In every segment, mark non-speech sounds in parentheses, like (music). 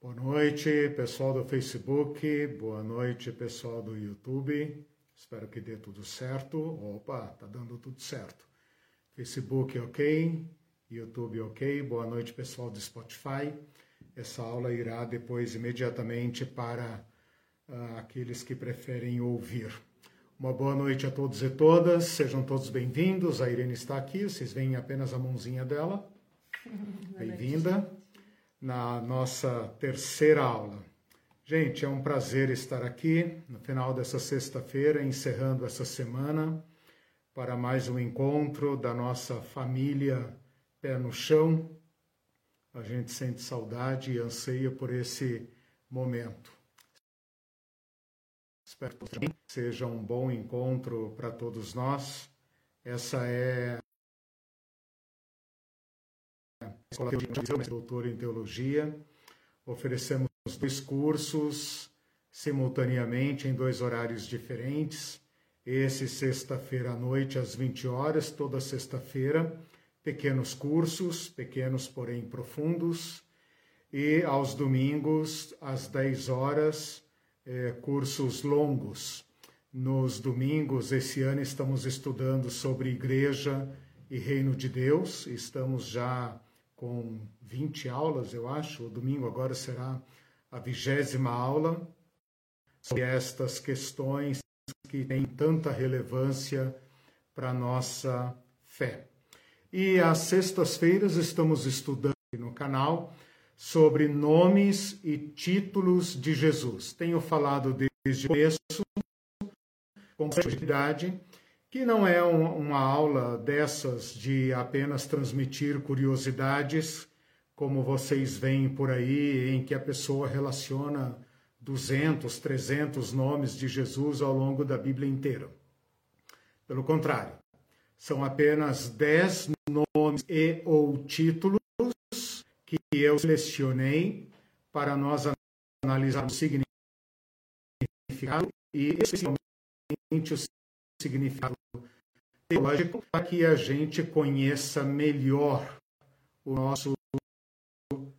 Boa noite, pessoal do Facebook. Boa noite, pessoal do YouTube. Espero que dê tudo certo. Opa, tá dando tudo certo. Facebook ok, YouTube ok. Boa noite, pessoal do Spotify. Essa aula irá depois imediatamente para uh, aqueles que preferem ouvir. Uma boa noite a todos e todas. Sejam todos bem-vindos. A Irene está aqui. Vocês veem apenas a mãozinha dela. (laughs) Bem-vinda na nossa terceira aula. Gente, é um prazer estar aqui no final dessa sexta-feira, encerrando essa semana, para mais um encontro da nossa família Pé no Chão. A gente sente saudade e anseia por esse momento. Espero que seja um bom encontro para todos nós. Essa é Escola de doutor em Teologia. Oferecemos dois cursos simultaneamente em dois horários diferentes. Esse sexta-feira à noite às 20 horas, toda sexta-feira, pequenos cursos, pequenos porém profundos, e aos domingos às 10 horas, eh, cursos longos. Nos domingos esse ano estamos estudando sobre igreja e reino de Deus. Estamos já com 20 aulas, eu acho. O domingo agora será a vigésima aula sobre estas questões que têm tanta relevância para a nossa fé. E às sextas-feiras estamos estudando no canal sobre nomes e títulos de Jesus. Tenho falado desde o começo com facilidade que não é um, uma aula dessas de apenas transmitir curiosidades, como vocês veem por aí, em que a pessoa relaciona 200, 300 nomes de Jesus ao longo da Bíblia inteira. Pelo contrário, são apenas 10 nomes e ou títulos que eu selecionei para nós analisarmos o significado e especialmente o significado teológico para que a gente conheça melhor o nosso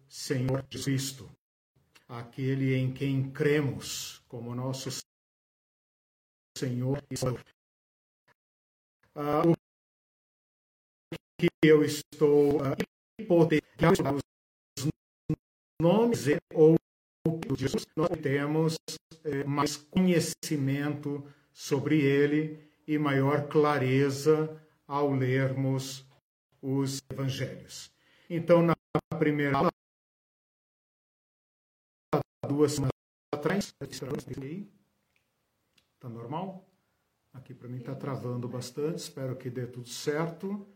Senhor Jesus Cristo, aquele em quem cremos como nosso Senhor e Salvador. Ah, o que eu estou uh, hipotetizando os nomes ou Jesus, nós temos eh, mais conhecimento sobre ele e maior clareza ao lermos os evangelhos. Então, na primeira aula, duas semanas atrás, está normal? Aqui para mim está travando bastante, espero que dê tudo certo.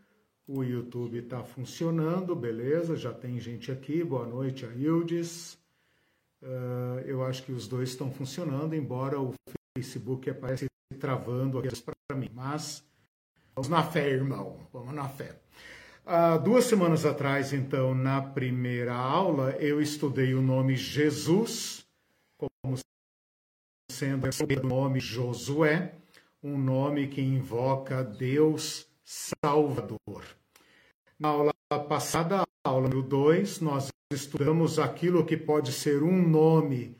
O YouTube está funcionando, beleza, já tem gente aqui. Boa noite, Aildes. Uh, eu acho que os dois estão funcionando, embora o Facebook apareça travando aqui para mim. Mas vamos na fé, irmão. Vamos na fé. Há duas semanas atrás, então, na primeira aula, eu estudei o nome Jesus, como sendo o nome Josué, um nome que invoca Deus Salvador. Na aula passada, aula número 2, nós estudamos aquilo que pode ser um nome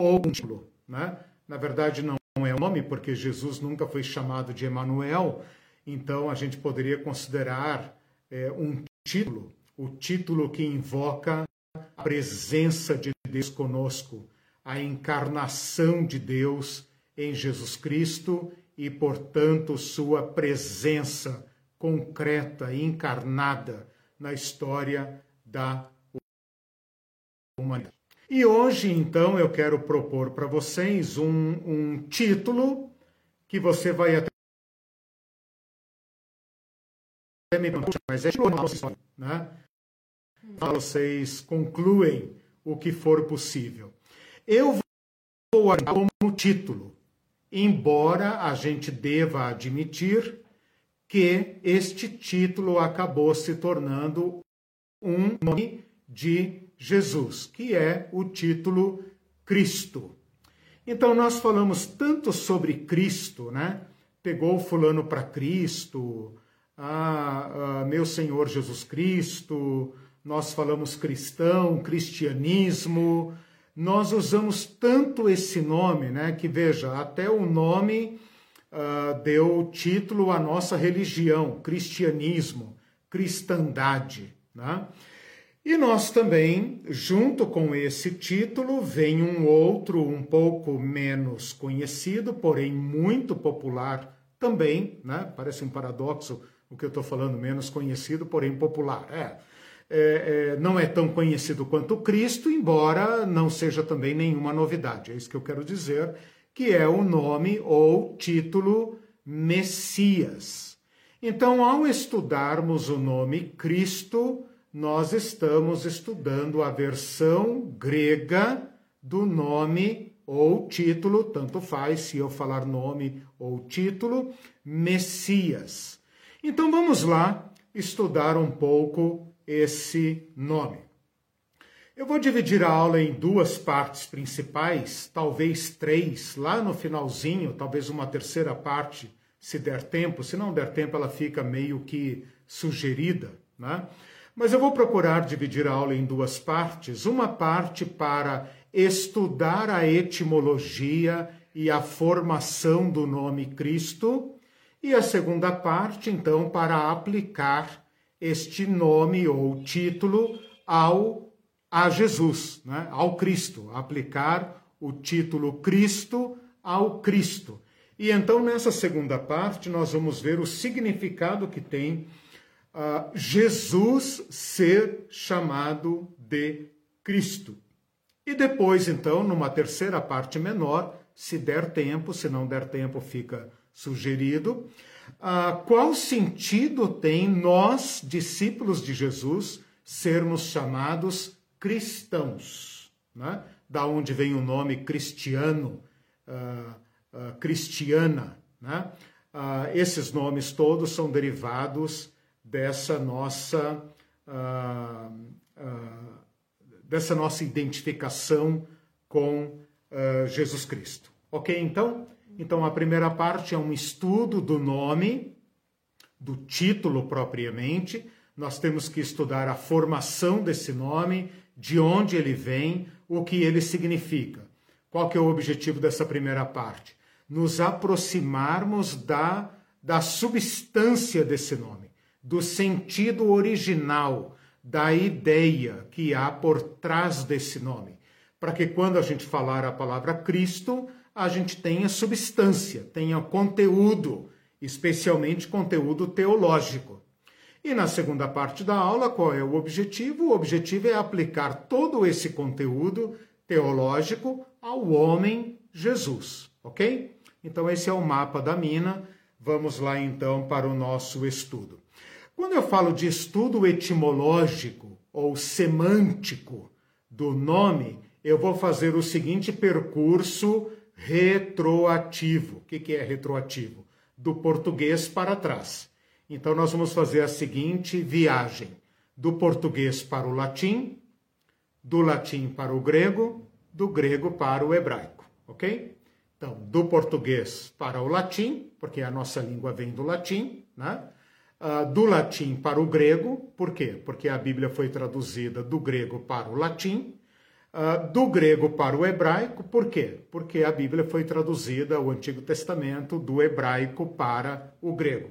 ou um título. Né? Na verdade, não não é o nome, porque Jesus nunca foi chamado de Emanuel, então a gente poderia considerar é, um título, o título que invoca a presença de Deus conosco, a encarnação de Deus em Jesus Cristo e, portanto, sua presença concreta e encarnada na história da humanidade. E hoje, então, eu quero propor para vocês um, um título que você vai até me mas é né? Vocês concluem o que for possível. Eu vou como título, embora a gente deva admitir que este título acabou se tornando um nome de Jesus, que é o título Cristo. Então nós falamos tanto sobre Cristo, né? Pegou fulano para Cristo, ah, ah, meu Senhor Jesus Cristo, nós falamos cristão, cristianismo, nós usamos tanto esse nome, né? Que veja, até o nome uh, deu título à nossa religião, cristianismo, cristandade, né? E nós também, junto com esse título, vem um outro um pouco menos conhecido, porém muito popular também, né? Parece um paradoxo o que eu estou falando, menos conhecido, porém popular. É, é, é, não é tão conhecido quanto Cristo, embora não seja também nenhuma novidade. É isso que eu quero dizer, que é o nome ou título Messias. Então, ao estudarmos o nome Cristo, nós estamos estudando a versão grega do nome ou título, tanto faz se eu falar nome ou título, Messias. Então vamos lá estudar um pouco esse nome. Eu vou dividir a aula em duas partes principais, talvez três, lá no finalzinho, talvez uma terceira parte, se der tempo. Se não der tempo, ela fica meio que sugerida, né? Mas eu vou procurar dividir a aula em duas partes. Uma parte para estudar a etimologia e a formação do nome Cristo, e a segunda parte, então, para aplicar este nome ou título ao a Jesus, né? ao Cristo, aplicar o título Cristo ao Cristo. E então, nessa segunda parte, nós vamos ver o significado que tem uh, Jesus ser chamado de Cristo. E depois, então, numa terceira parte menor, se der tempo, se não der tempo, fica sugerido, uh, qual sentido tem nós, discípulos de Jesus, sermos chamados cristãos? Né? Da onde vem o nome cristiano, uh, cristiana. Né? esses nomes todos são derivados dessa nossa, dessa nossa identificação com Jesus Cristo. Ok, então? Então, a primeira parte é um estudo do nome, do título propriamente. Nós temos que estudar a formação desse nome, de onde ele vem, o que ele significa. Qual que é o objetivo dessa primeira parte? Nos aproximarmos da, da substância desse nome, do sentido original, da ideia que há por trás desse nome. Para que quando a gente falar a palavra Cristo, a gente tenha substância, tenha conteúdo, especialmente conteúdo teológico. E na segunda parte da aula, qual é o objetivo? O objetivo é aplicar todo esse conteúdo teológico ao homem Jesus, ok? Então, esse é o mapa da mina. Vamos lá então para o nosso estudo. Quando eu falo de estudo etimológico ou semântico do nome, eu vou fazer o seguinte percurso retroativo. O que é retroativo? Do português para trás. Então, nós vamos fazer a seguinte viagem: do português para o latim, do latim para o grego, do grego para o hebraico, ok? Então, do português para o latim, porque a nossa língua vem do latim, né? Uh, do latim para o grego, por quê? Porque a Bíblia foi traduzida do grego para o latim, uh, do grego para o hebraico. Por quê? Porque a Bíblia foi traduzida, o Antigo Testamento, do hebraico para o grego.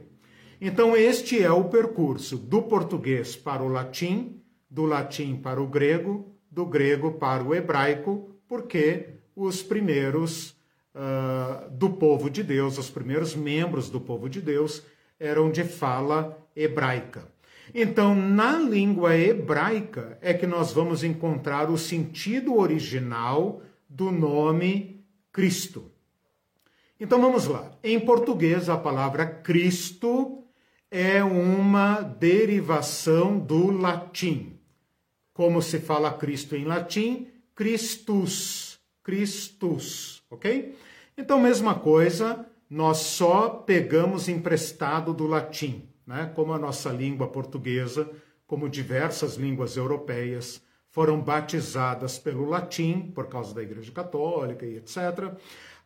Então, este é o percurso do português para o latim, do latim para o grego, do grego para o hebraico, porque os primeiros uh, do povo de Deus, os primeiros membros do povo de Deus, eram de fala hebraica. Então, na língua hebraica é que nós vamos encontrar o sentido original do nome Cristo. Então vamos lá. Em português, a palavra Cristo é uma derivação do latim. Como se fala Cristo em latim? Christus. Christus, ok? Então, mesma coisa, nós só pegamos emprestado do latim né, como a nossa língua portuguesa, como diversas línguas europeias, foram batizadas pelo latim, por causa da Igreja Católica e etc.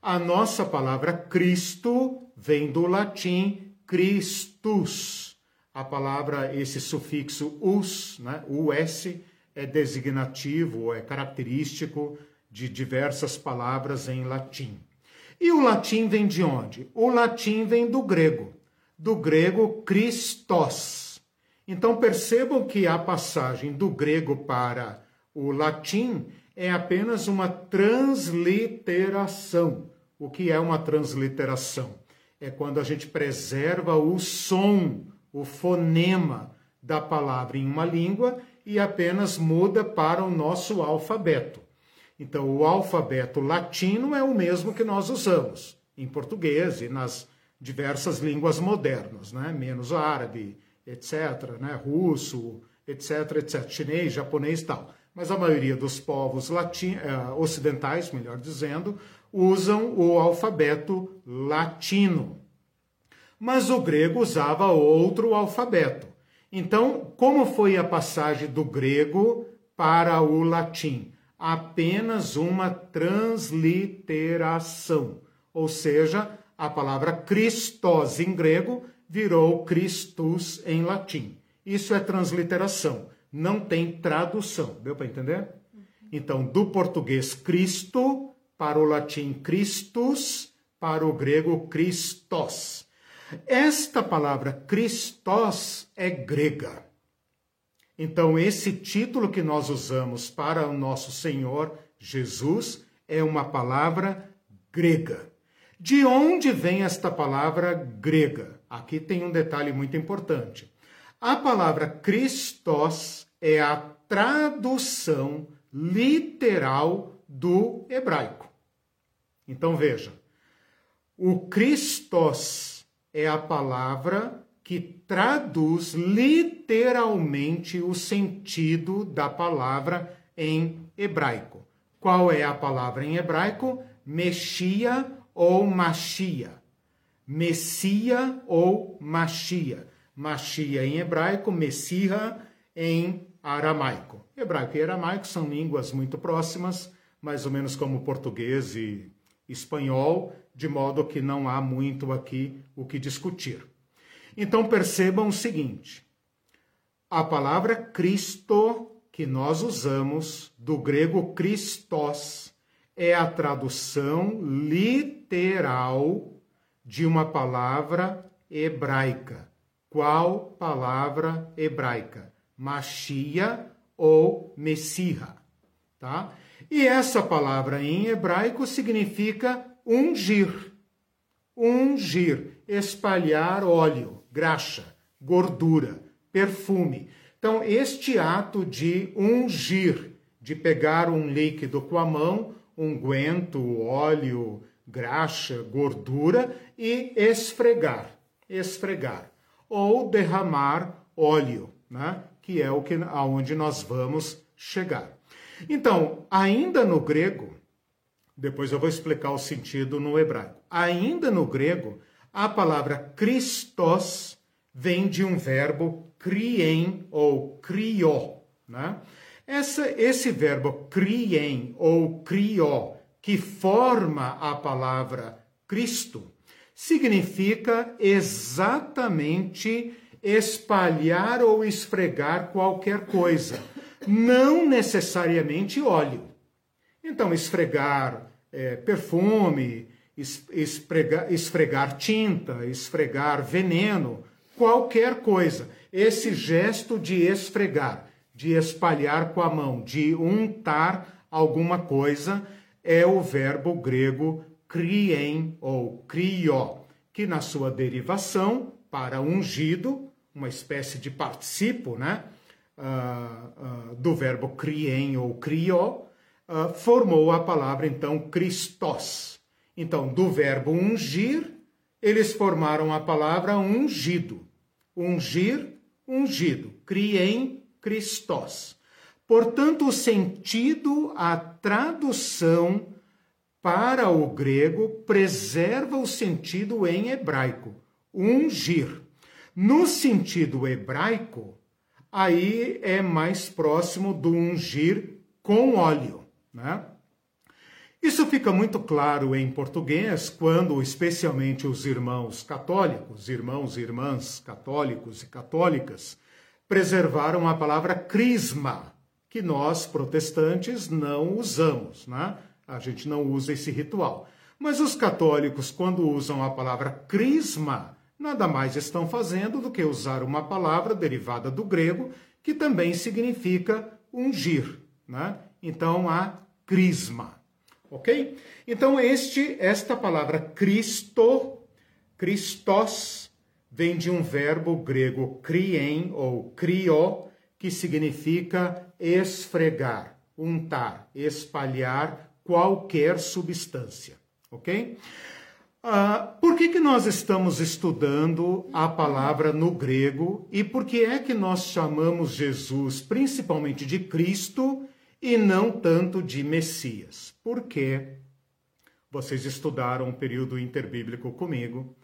A nossa palavra Cristo vem do latim Christus. a palavra, esse sufixo us, né, us, é designativo, é característico de diversas palavras em latim. E o latim vem de onde? O latim vem do grego, do grego Christos. Então percebam que a passagem do grego para o latim é apenas uma transliteração. O que é uma transliteração? É quando a gente preserva o som, o fonema da palavra em uma língua e apenas muda para o nosso alfabeto. Então, o alfabeto latino é o mesmo que nós usamos em português e nas diversas línguas modernas, né? menos árabe, etc., né? russo, etc., etc., chinês, japonês e tal. Mas a maioria dos povos latin... Eh, ocidentais, melhor dizendo, usam o alfabeto latino. Mas o grego usava outro alfabeto. Então, como foi a passagem do grego para o latim? Apenas uma transliteração, ou seja, a palavra Christos em grego virou Christus em latim. Isso é transliteração, não tem tradução. Deu para entender? Então, do português Cristo para o latim Christus, para o grego Christos. Esta palavra Christos é grega. Então, esse título que nós usamos para o nosso Senhor Jesus é uma palavra grega. De onde vem esta palavra grega? Aqui tem um detalhe muito importante. A palavra Christos é a tradução literal do hebraico. Então veja, o Christos é a palavra que traduz literalmente o sentido da palavra em hebraico. Qual é a palavra em hebraico? Mexia ou Machia. Messia ou Machia. Machia em hebraico, Messiha em aramaico. Hebraico e aramaico são línguas muito próximas, mais ou menos como português e espanhol, de modo que não há muito aqui o que discutir. Então percebam o seguinte: a palavra Cristo que nós usamos, do grego Christos, é a tradução literal de uma palavra hebraica. Qual palavra hebraica? Machia ou Messiha, tá? E essa palavra em hebraico significa ungir. Ungir, espalhar óleo, graxa, gordura, perfume. Então, este ato de ungir, de pegar um líquido com a mão, unguento, óleo, graxa, gordura e esfregar, esfregar ou derramar óleo, né? Que é o que aonde nós vamos chegar. Então, ainda no grego, depois eu vou explicar o sentido no hebraico. Ainda no grego, a palavra Christos vem de um verbo criem ou crió. Né? Essa, esse verbo criem ou crió, que forma a palavra Cristo, significa exatamente espalhar ou esfregar qualquer coisa, não necessariamente óleo. Então, esfregar é, perfume, esfregar, esfregar tinta, esfregar veneno, qualquer coisa. Esse gesto de esfregar, de espalhar com a mão, de untar alguma coisa, é o verbo grego criem ou crió, que na sua derivação para ungido, uma espécie de participo, né? Uh, uh, do verbo criem ou crió, uh, formou a palavra então Christos. Então, do verbo ungir, eles formaram a palavra ungido. Ungir, ungido. Criem, Christos. Portanto, o sentido, a tradução para o grego preserva o sentido em hebraico, ungir. No sentido hebraico, aí é mais próximo do ungir com óleo. Né? Isso fica muito claro em português quando, especialmente os irmãos católicos, irmãos e irmãs católicos e católicas, preservaram a palavra crisma, que nós protestantes não usamos, né? A gente não usa esse ritual. Mas os católicos, quando usam a palavra crisma, nada mais estão fazendo do que usar uma palavra derivada do grego, que também significa ungir, né? Então, a crisma ok? Então este, esta palavra Cristo, Christos, vem de um verbo grego krien ou krio, que significa esfregar, untar, espalhar qualquer substância, ok? Uh, por que, que nós estamos estudando a palavra no grego e por que é que nós chamamos Jesus principalmente de Cristo e não tanto de Messias. Porque vocês estudaram o período interbíblico comigo,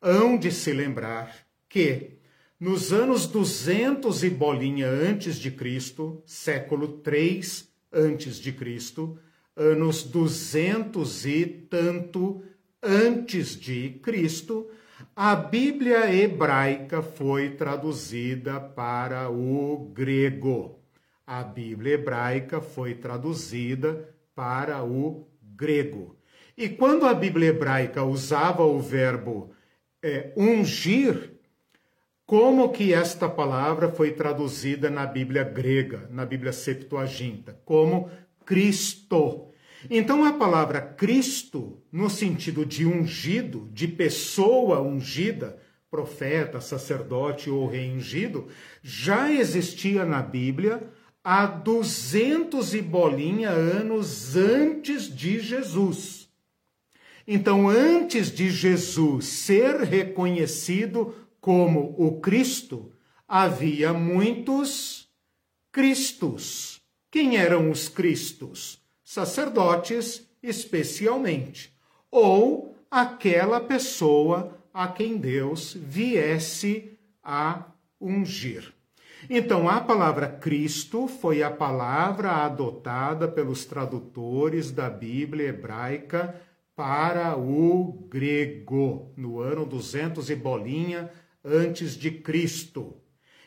hão de se lembrar que nos anos 200 e bolinha antes de Cristo, século 3 antes de Cristo, anos 200 e tanto antes de Cristo, a Bíblia hebraica foi traduzida para o grego a Bíblia hebraica foi traduzida para o grego. E quando a Bíblia hebraica usava o verbo é, ungir, como que esta palavra foi traduzida na Bíblia grega, na Bíblia Septuaginta? Como Cristo. Então a palavra Cristo, no sentido de ungido, de pessoa ungida, profeta, sacerdote ou rei ungido, já existia na Bíblia há duzentos e bolinha anos antes de Jesus. Então, antes de Jesus ser reconhecido como o Cristo, havia muitos Cristos. Quem eram os Cristos? Sacerdotes, especialmente, ou aquela pessoa a quem Deus viesse a ungir. Então, a palavra Cristo foi a palavra adotada pelos tradutores da Bíblia hebraica para o grego, no ano 200 e bolinha antes de Cristo.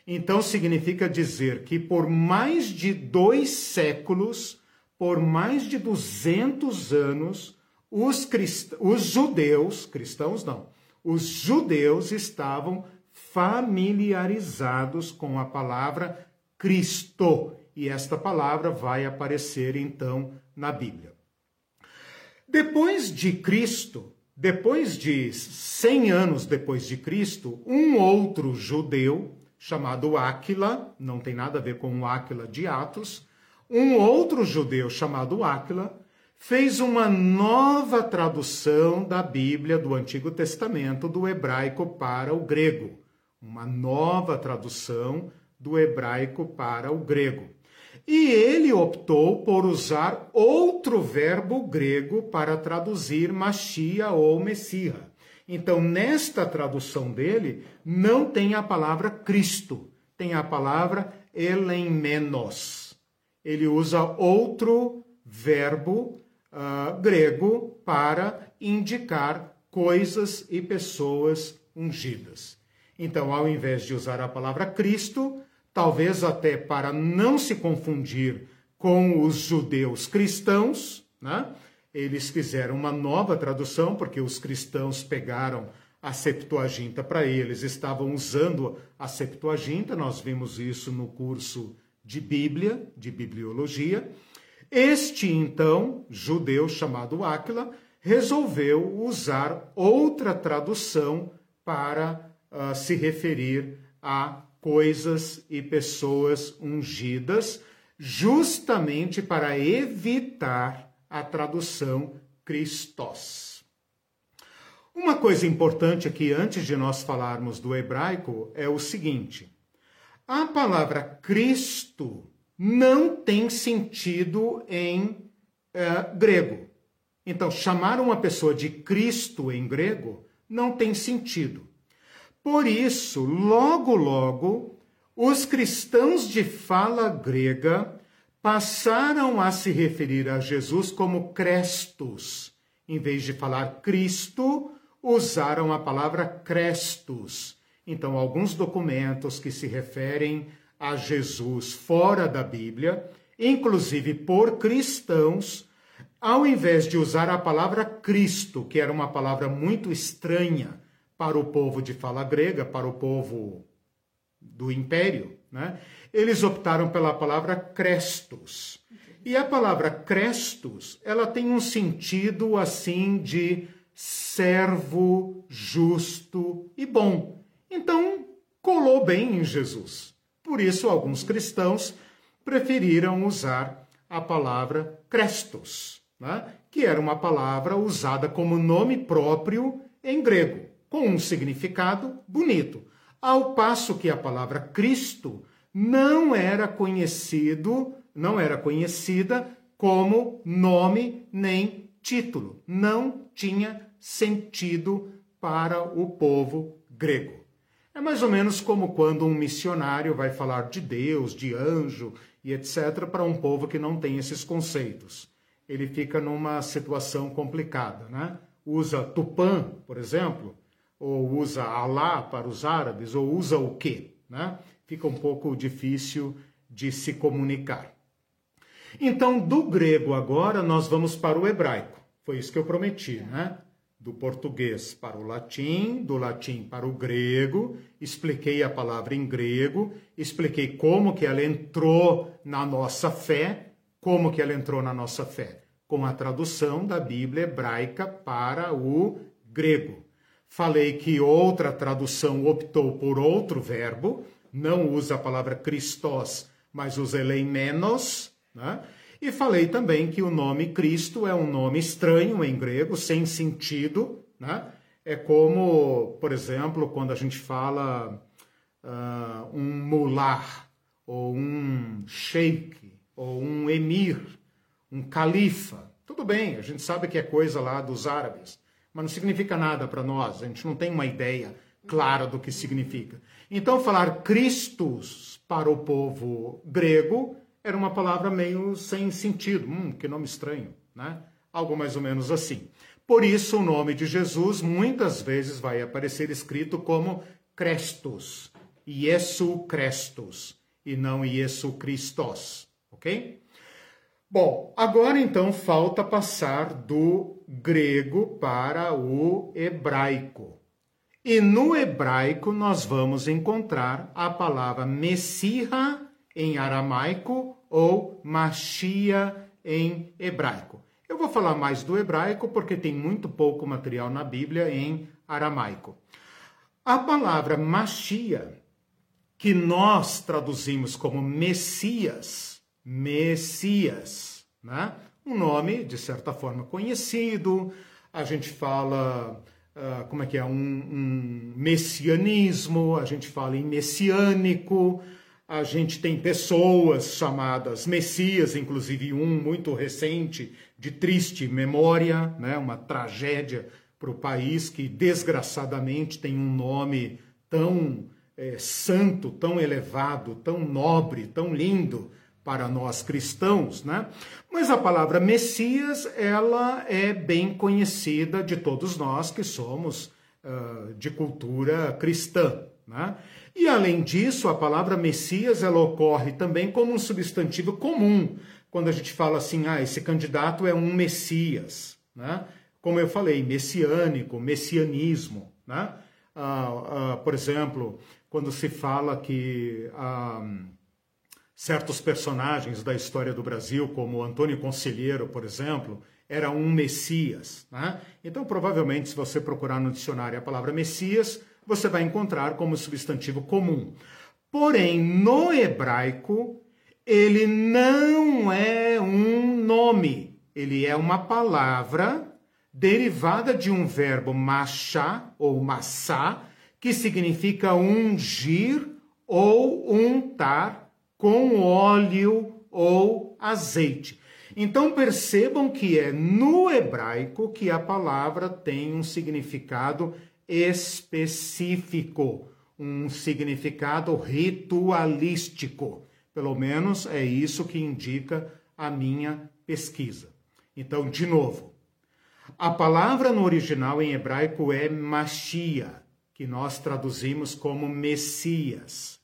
Então, significa dizer que por mais de dois séculos, por mais de 200 anos, os, crist... os judeus, cristãos não, os judeus estavam familiarizados com a palavra Cristo. E esta palavra vai aparecer então na Bíblia. Depois de Cristo, depois de 100 anos depois de Cristo, um outro judeu chamado Áquila, não tem nada a ver com o Áquila de Atos, um outro judeu chamado Áquila fez uma nova tradução da Bíblia do Antigo Testamento do hebraico para o grego uma nova tradução do hebraico para o grego. E ele optou por usar outro verbo grego para traduzir Machia ou Messias. Então, nesta tradução dele, não tem a palavra Cristo, tem a palavra Elemenos. Ele usa outro verbo uh, grego para indicar coisas e pessoas ungidas. Então, ao invés de usar a palavra Cristo, talvez até para não se confundir com os judeus cristãos, né? eles fizeram uma nova tradução, porque os cristãos pegaram a Septuaginta para eles, estavam usando a Septuaginta, nós vimos isso no curso de Bíblia, de Bibliologia. Este, então, judeu chamado Áquila, resolveu usar outra tradução para uh, se referir a coisas e pessoas ungidas, justamente para evitar a tradução Christos. Uma coisa importante aqui, antes de nós falarmos do hebraico, é o seguinte: a palavra Cristo não tem sentido em eh, grego. Então, chamar uma pessoa de Cristo em grego não tem sentido. Por isso, logo, logo, os cristãos de fala grega passaram a se referir a Jesus como Crestos. Em vez de falar Cristo, usaram a palavra Crestos. Então, alguns documentos que se referem a Jesus fora da Bíblia, inclusive por cristãos, ao invés de usar a palavra Cristo, que era uma palavra muito estranha para o povo de fala grega, para o povo do império, né? eles optaram pela palavra Crestos. E a palavra Crestos, ela tem um sentido assim de servo justo e bom. Então, colou bem em Jesus. Por isso, alguns cristãos preferiram usar a palavra Crestos, né? que era uma palavra usada como nome próprio em grego, um significado bonito. Ao passo que a palavra Cristo não era conhecido, não era conhecida como nome nem título, não tinha sentido para o povo grego. É mais ou menos como quando um missionário vai falar de Deus, de anjo e etc., para um povo que não tem esses conceitos. Ele fica numa situação complicada, né? Usa Tupã, por exemplo, ou usa Alá para os árabes, ou usa o quê, né? Fica um pouco difícil de se comunicar. Então, do grego agora, nós vamos para o hebraico. Foi isso que eu prometi, né? do português para o latim, do latim para o grego, expliquei a palavra em grego, expliquei como que ela entrou na nossa fé, como que ela entrou na nossa fé, com a tradução da Bíblia hebraica para o grego. Falei que outra tradução optou por outro verbo, não usa a palavra Christos, mas usa eleimenos, né? E falei também que o nome Cristo é um nome estranho em grego, sem sentido, né? É como, por exemplo, quando a gente fala uh, um mular, ou um sheik, ou um emir, um califa. Tudo bem, a gente sabe que é coisa lá dos árabes, mas não significa nada para nós, a gente não tem uma ideia clara do que significa. Então, falar Christus para o povo grego era uma palavra meio sem sentido. Hum, que nome estranho, né? Algo mais ou menos assim. Por isso, o nome de Jesus muitas vezes vai aparecer escrito como Crestos, Iesu Crestos, e não Iesu Christos, ok? Bom, agora então falta passar do grego para o hebraico. E no hebraico nós vamos encontrar a palavra Messiha em aramaico ou Machia em hebraico. Eu vou falar mais do hebraico porque tem muito pouco material na Bíblia em aramaico. A palavra Machia, que nós traduzimos como Messias, Messias, né? um nome de certa forma conhecido, a gente fala, uh, como é que é, um, um messianismo, a gente fala em messiânico, a gente tem pessoas chamadas Messias, inclusive um muito recente, de triste memória, né? uma tragédia para o país que desgraçadamente tem um nome tão é, santo, tão elevado, tão nobre, tão lindo para nós cristãos, né? Mas a palavra Messias, ela é bem conhecida de todos nós que somos uh, de cultura cristã, né? E além disso, a palavra Messias ela ocorre também como um substantivo comum, quando a gente fala assim, ah, esse candidato é um Messias, né? Como eu falei, messiânico, messianismo, né? Ah, ah, por exemplo, quando se fala que ah, certos personagens da história do Brasil, como Antônio Conselheiro, por exemplo, era um Messias, né? Então, provavelmente, se você procurar no dicionário a palavra Messias, você vai encontrar como substantivo comum. Porém, no hebraico, ele não é um nome, ele é uma palavra derivada de um verbo machá ou massá, que significa ungir ou untar com óleo ou azeite. Então percebam que é no hebraico que a palavra tem um significado específico, um significado ritualístico. Pelo menos é isso que indica a minha pesquisa. Então, de novo, a palavra no original em hebraico é Machia, que nós traduzimos como Messias.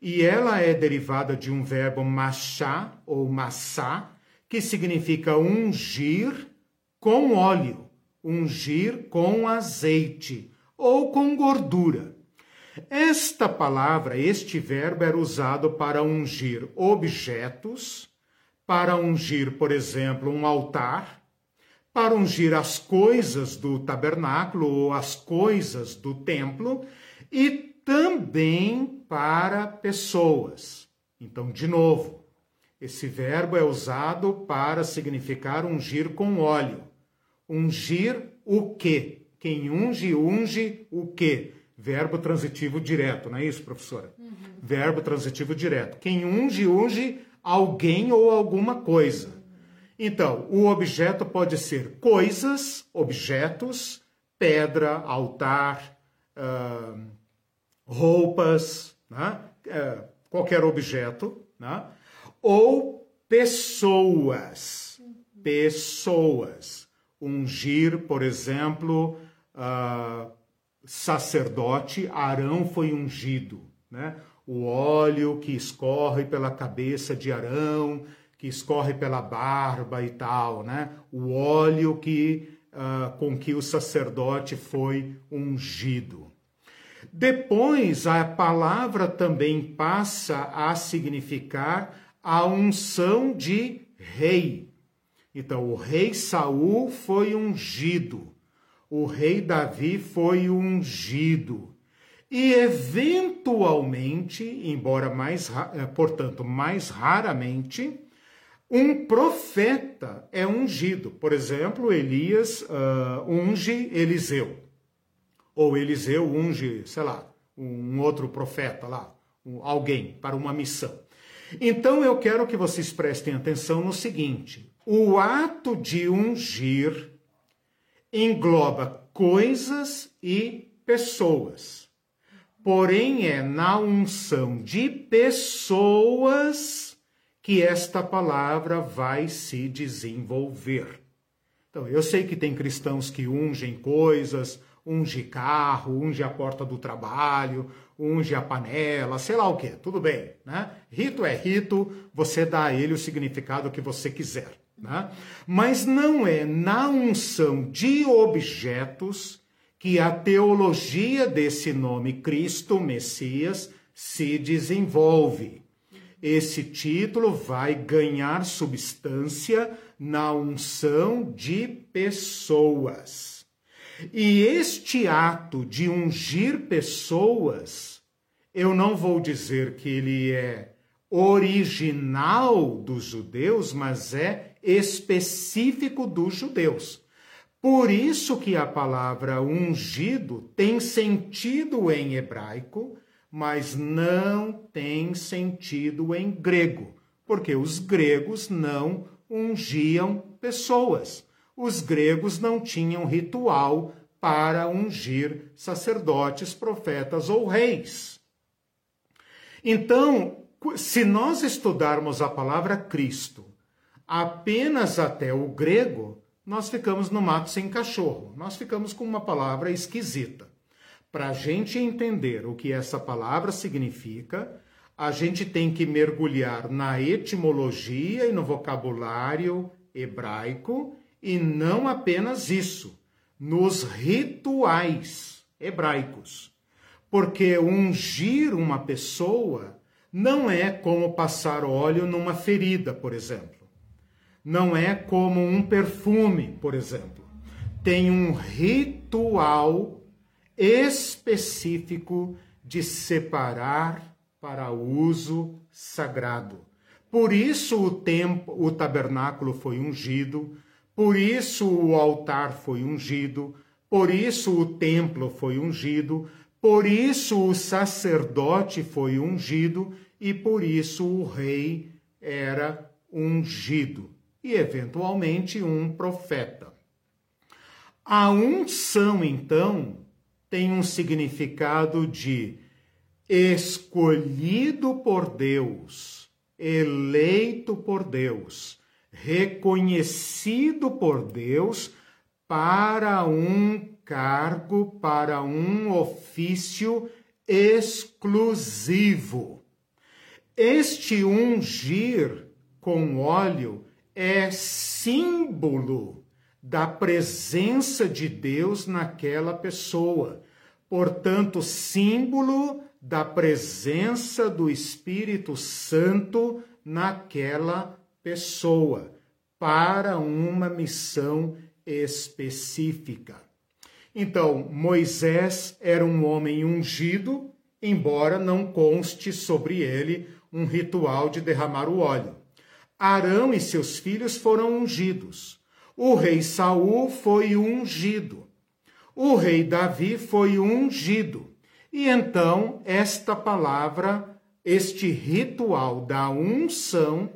E ela é derivada de um verbo machá ou massá, que significa ungir com óleo, ungir com azeite ou com gordura. Esta palavra, este verbo era usado para ungir objetos, para ungir, por exemplo, um altar, para ungir as coisas do tabernáculo ou as coisas do templo e também para pessoas. Então, de novo, esse verbo é usado para significar ungir com óleo. Ungir o quê? Quem unge, unge o quê? Verbo transitivo direto, não é isso, professora? Uhum. Verbo transitivo direto. Quem unge, unge alguém ou alguma coisa. Então, o objeto pode ser coisas, objetos, pedra, altar, uh, roupas, né? uh, qualquer objeto, né? ou pessoas. Pessoas. Ungir, por exemplo, uh, sacerdote, Arão foi ungido, né? O óleo que escorre pela cabeça de Arão, que escorre pela barba e tal, né? O óleo que uh, com que o sacerdote foi ungido. Depois, a palavra também passa a significar a unção de rei. Então, o rei Saul foi ungido o rei Davi foi ungido. E eventualmente, embora mais, eh, portanto, mais raramente, um profeta é ungido. Por exemplo, Elias uh, unge Eliseu. Ou Eliseu unge, sei lá, um outro profeta lá, alguém para uma missão. Então eu quero que vocês prestem atenção no seguinte: o ato de ungir engloba coisas e pessoas. Porém, é na unção de pessoas que esta palavra vai se desenvolver. Então, eu sei que tem cristãos que ungem coisas, unge carro, unge a porta do trabalho, unge a panela, sei lá o que, tudo bem, né? Rito é rito, você dá a ele o significado que você quiser. Né? Mas não é na unção de objetos que a teologia desse nome Cristo, Messias, se desenvolve. Esse título vai ganhar substância na unção de pessoas. E este ato de ungir pessoas, eu não vou dizer que ele é original dos judeus, mas é específico dos judeus. Por isso que a palavra ungido tem sentido em hebraico, mas não tem sentido em grego, porque os gregos não ungiam pessoas. Os gregos não tinham ritual para ungir sacerdotes, profetas ou reis. Então, se nós estudarmos a palavra Cristo apenas até o grego, nós ficamos no mato sem cachorro. Nós ficamos com uma palavra esquisita. Para a gente entender o que essa palavra significa, a gente tem que mergulhar na etimologia e no vocabulário hebraico, e não apenas isso, nos rituais hebraicos. Porque ungir uma pessoa não é como passar óleo numa ferida, por exemplo. Não é como um perfume, por exemplo. Tem um ritual específico de separar para uso sagrado. Por isso o templo, o tabernáculo foi ungido, por isso o altar foi ungido, por isso o templo foi ungido, por isso o sacerdote foi ungido e por isso o rei era ungido e, eventualmente, um profeta. A unção, então, tem um significado de escolhido por Deus, eleito por Deus, reconhecido por Deus para um cargo, para um ofício exclusivo. Este ungir com óleo é símbolo da presença de Deus naquela pessoa. Portanto, símbolo da presença do Espírito Santo naquela pessoa para uma missão específica. Então, Moisés era um homem ungido, embora não conste sobre ele um ritual de derramar o óleo. Arão e seus filhos foram ungidos. O rei Saul foi ungido. O rei Davi foi ungido. E então, esta palavra, este ritual da unção,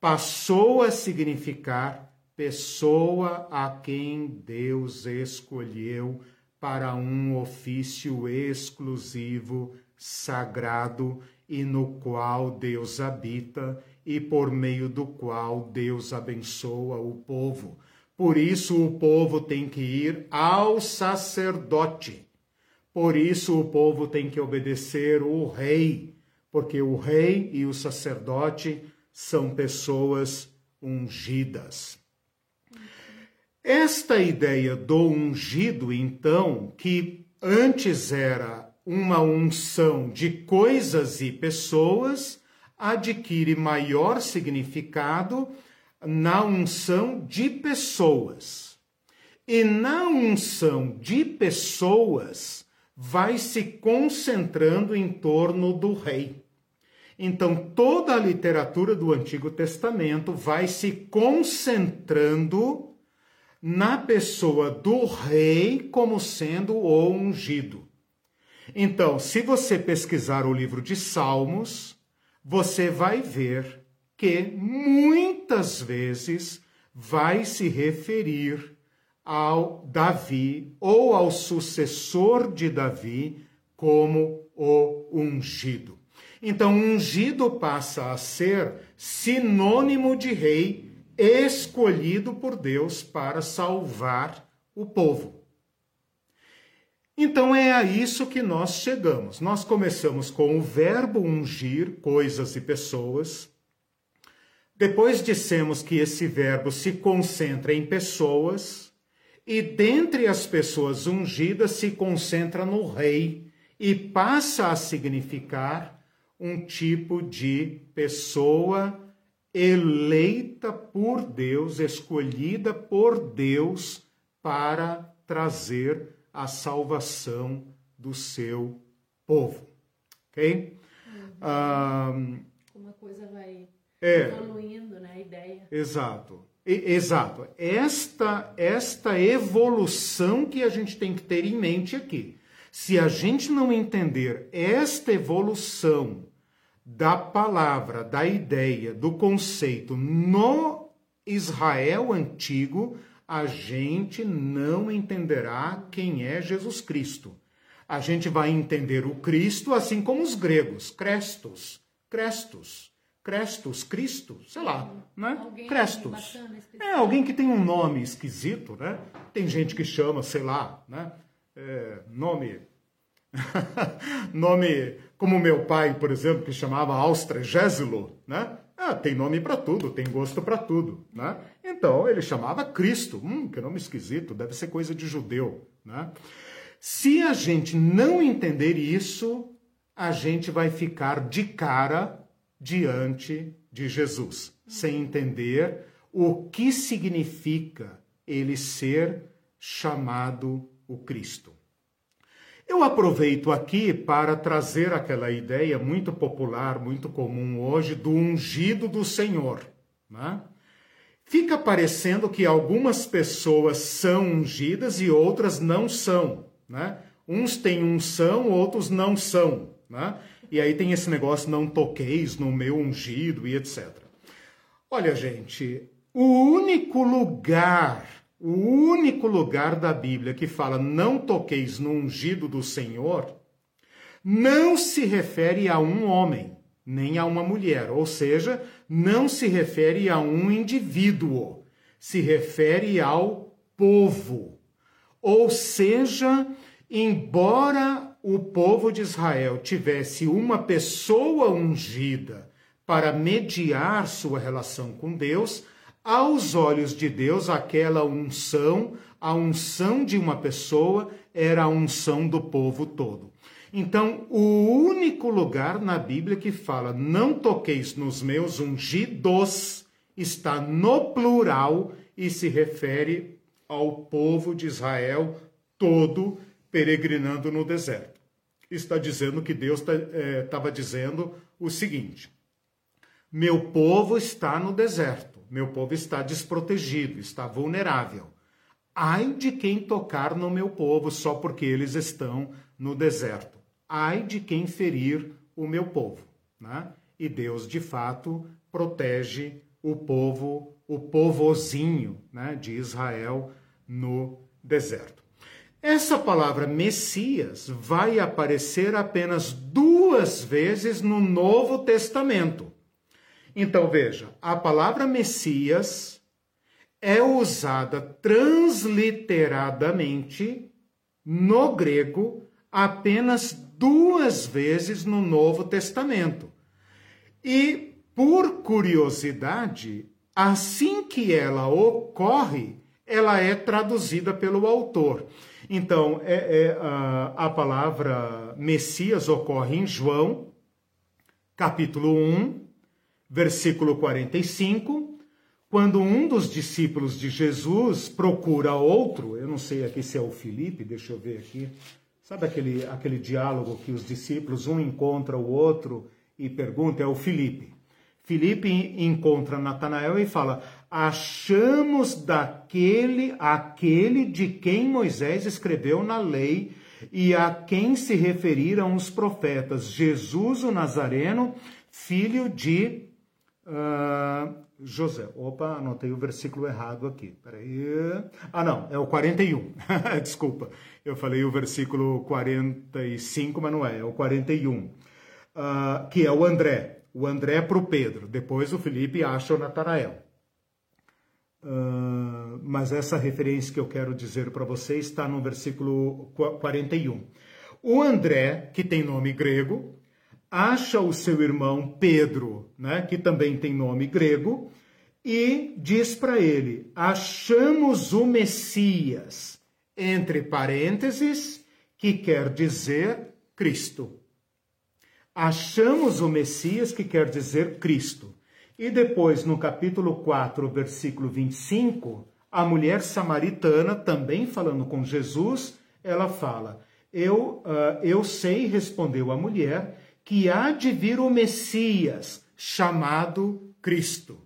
passou a significar pessoa a quem Deus escolheu para um ofício exclusivo, sagrado e no qual Deus habita e por meio do qual Deus abençoa o povo. Por isso o povo tem que ir ao sacerdote por isso o povo tem que obedecer o rei, porque o rei e o sacerdote são pessoas ungidas. Esta ideia do ungido, então, que antes era uma unção de coisas e pessoas, adquire maior significado na unção de pessoas. E na unção de pessoas, vai se concentrando em torno do rei. Então, toda a literatura do Antigo Testamento vai se concentrando na pessoa do rei como sendo o ungido. Então, se você pesquisar o livro de Salmos, você vai ver que muitas vezes vai se referir ao Davi ou ao sucessor de Davi como o ungido. Então, ungido passa a ser sinônimo de rei escolhido por Deus para salvar o povo. Então é a isso que nós chegamos. Nós começamos com o verbo ungir coisas e pessoas. Depois dissemos que esse verbo se concentra em pessoas e dentre as pessoas ungidas se concentra no rei e passa a significar um tipo de pessoa eleita por Deus, escolhida por Deus para trazer a salvação do seu povo. Ok? Uhum. Um, Uma coisa vai é, evoluindo, né? A ideia. Exato. Exato. Esta, esta evolução que a gente tem que ter em mente aqui. Se a gente não entender esta evolução da palavra, da ideia, do conceito no Israel antigo, a gente não entenderá quem é Jesus Cristo. A gente vai entender o Cristo assim como os gregos, Crestos, Crestos. Crestos, Cristo, sei lá, né? Alguém Crestos. é alguém que tem um nome esquisito, né? Tem gente que chama, sei lá, né? É, nome. (laughs) nome como meu pai, por exemplo, que chamava Austregésilo, né? Ah, tem nome para tudo, tem gosto para tudo, né? Então ele chamava Cristo. Hum, que nome esquisito, deve ser coisa de judeu, né? Se a gente não entender isso, a gente vai ficar de cara diante de Jesus, sem entender o que significa ele ser chamado o Cristo. Eu aproveito aqui para trazer aquela ideia muito popular, muito comum hoje, do ungido do Senhor. Né? Fica parecendo que algumas pessoas são ungidas e outras não são. Né? Uns têm unção, outros não são. Né? E aí tem esse negócio, não toqueis no meu ungido e etc. Olha, gente, o único lugar, o único lugar da Bíblia que fala não toqueis no ungido do Senhor, não se refere a um homem, nem a uma mulher, ou seja, não se refere a um indivíduo, se refere ao povo. Ou seja, embora o povo de Israel tivesse uma pessoa ungida para mediar sua relação com Deus, aos olhos de Deus, aquela unção, a unção de uma pessoa, era a unção do povo todo. Então, o único lugar na Bíblia que fala não toqueis nos meus ungidos está no plural e se refere ao povo de Israel todo peregrinando no deserto. Está dizendo que Deus estava é, dizendo o seguinte: meu povo está no deserto meu povo está desprotegido, está vulnerável. Ai de quem tocar no meu povo só porque eles estão no deserto. Ai de quem ferir o meu povo. Né? E Deus, de fato, protege o povo, o povozinho né, de Israel no deserto. Essa palavra Messias vai aparecer apenas duas vezes no Novo Testamento. Então veja, a palavra Messias é usada transliteradamente no grego apenas duas vezes no Novo Testamento. E, por curiosidade, assim que ela ocorre, ela é traduzida pelo autor. Então, é, é, a, a palavra Messias ocorre em João, capítulo 1, versículo 45, quando um dos discípulos de Jesus procura outro, eu não sei aqui se é o Felipe, deixa eu ver aqui. Sabe aquele, aquele diálogo que os discípulos, um encontra o outro e pergunta? É o Felipe. Felipe encontra Natanael e fala: Achamos daquele, aquele de quem Moisés escreveu na lei e a quem se referiram os profetas, Jesus o Nazareno, filho de Uh, José, opa, anotei o versículo errado aqui. Peraí. Ah, não, é o 41. (laughs) Desculpa, eu falei o versículo 45, mas não é, é o 41. Uh, ah, que é o André. O André para o Pedro. Depois o Felipe acha o Natanael. Uh, mas essa referência que eu quero dizer para você está no versículo 41. O André, que tem nome grego, acha o seu irmão Pedro, né, que também tem nome grego, e diz para ele: Achamos o Messias, entre parênteses, que quer dizer Cristo. Achamos o Messias, que quer dizer Cristo. E depois, no capítulo 4, versículo 25, a mulher samaritana, também falando com Jesus, ela fala: Eu, uh, eu sei, respondeu a mulher, que há de vir o Messias, chamado Cristo.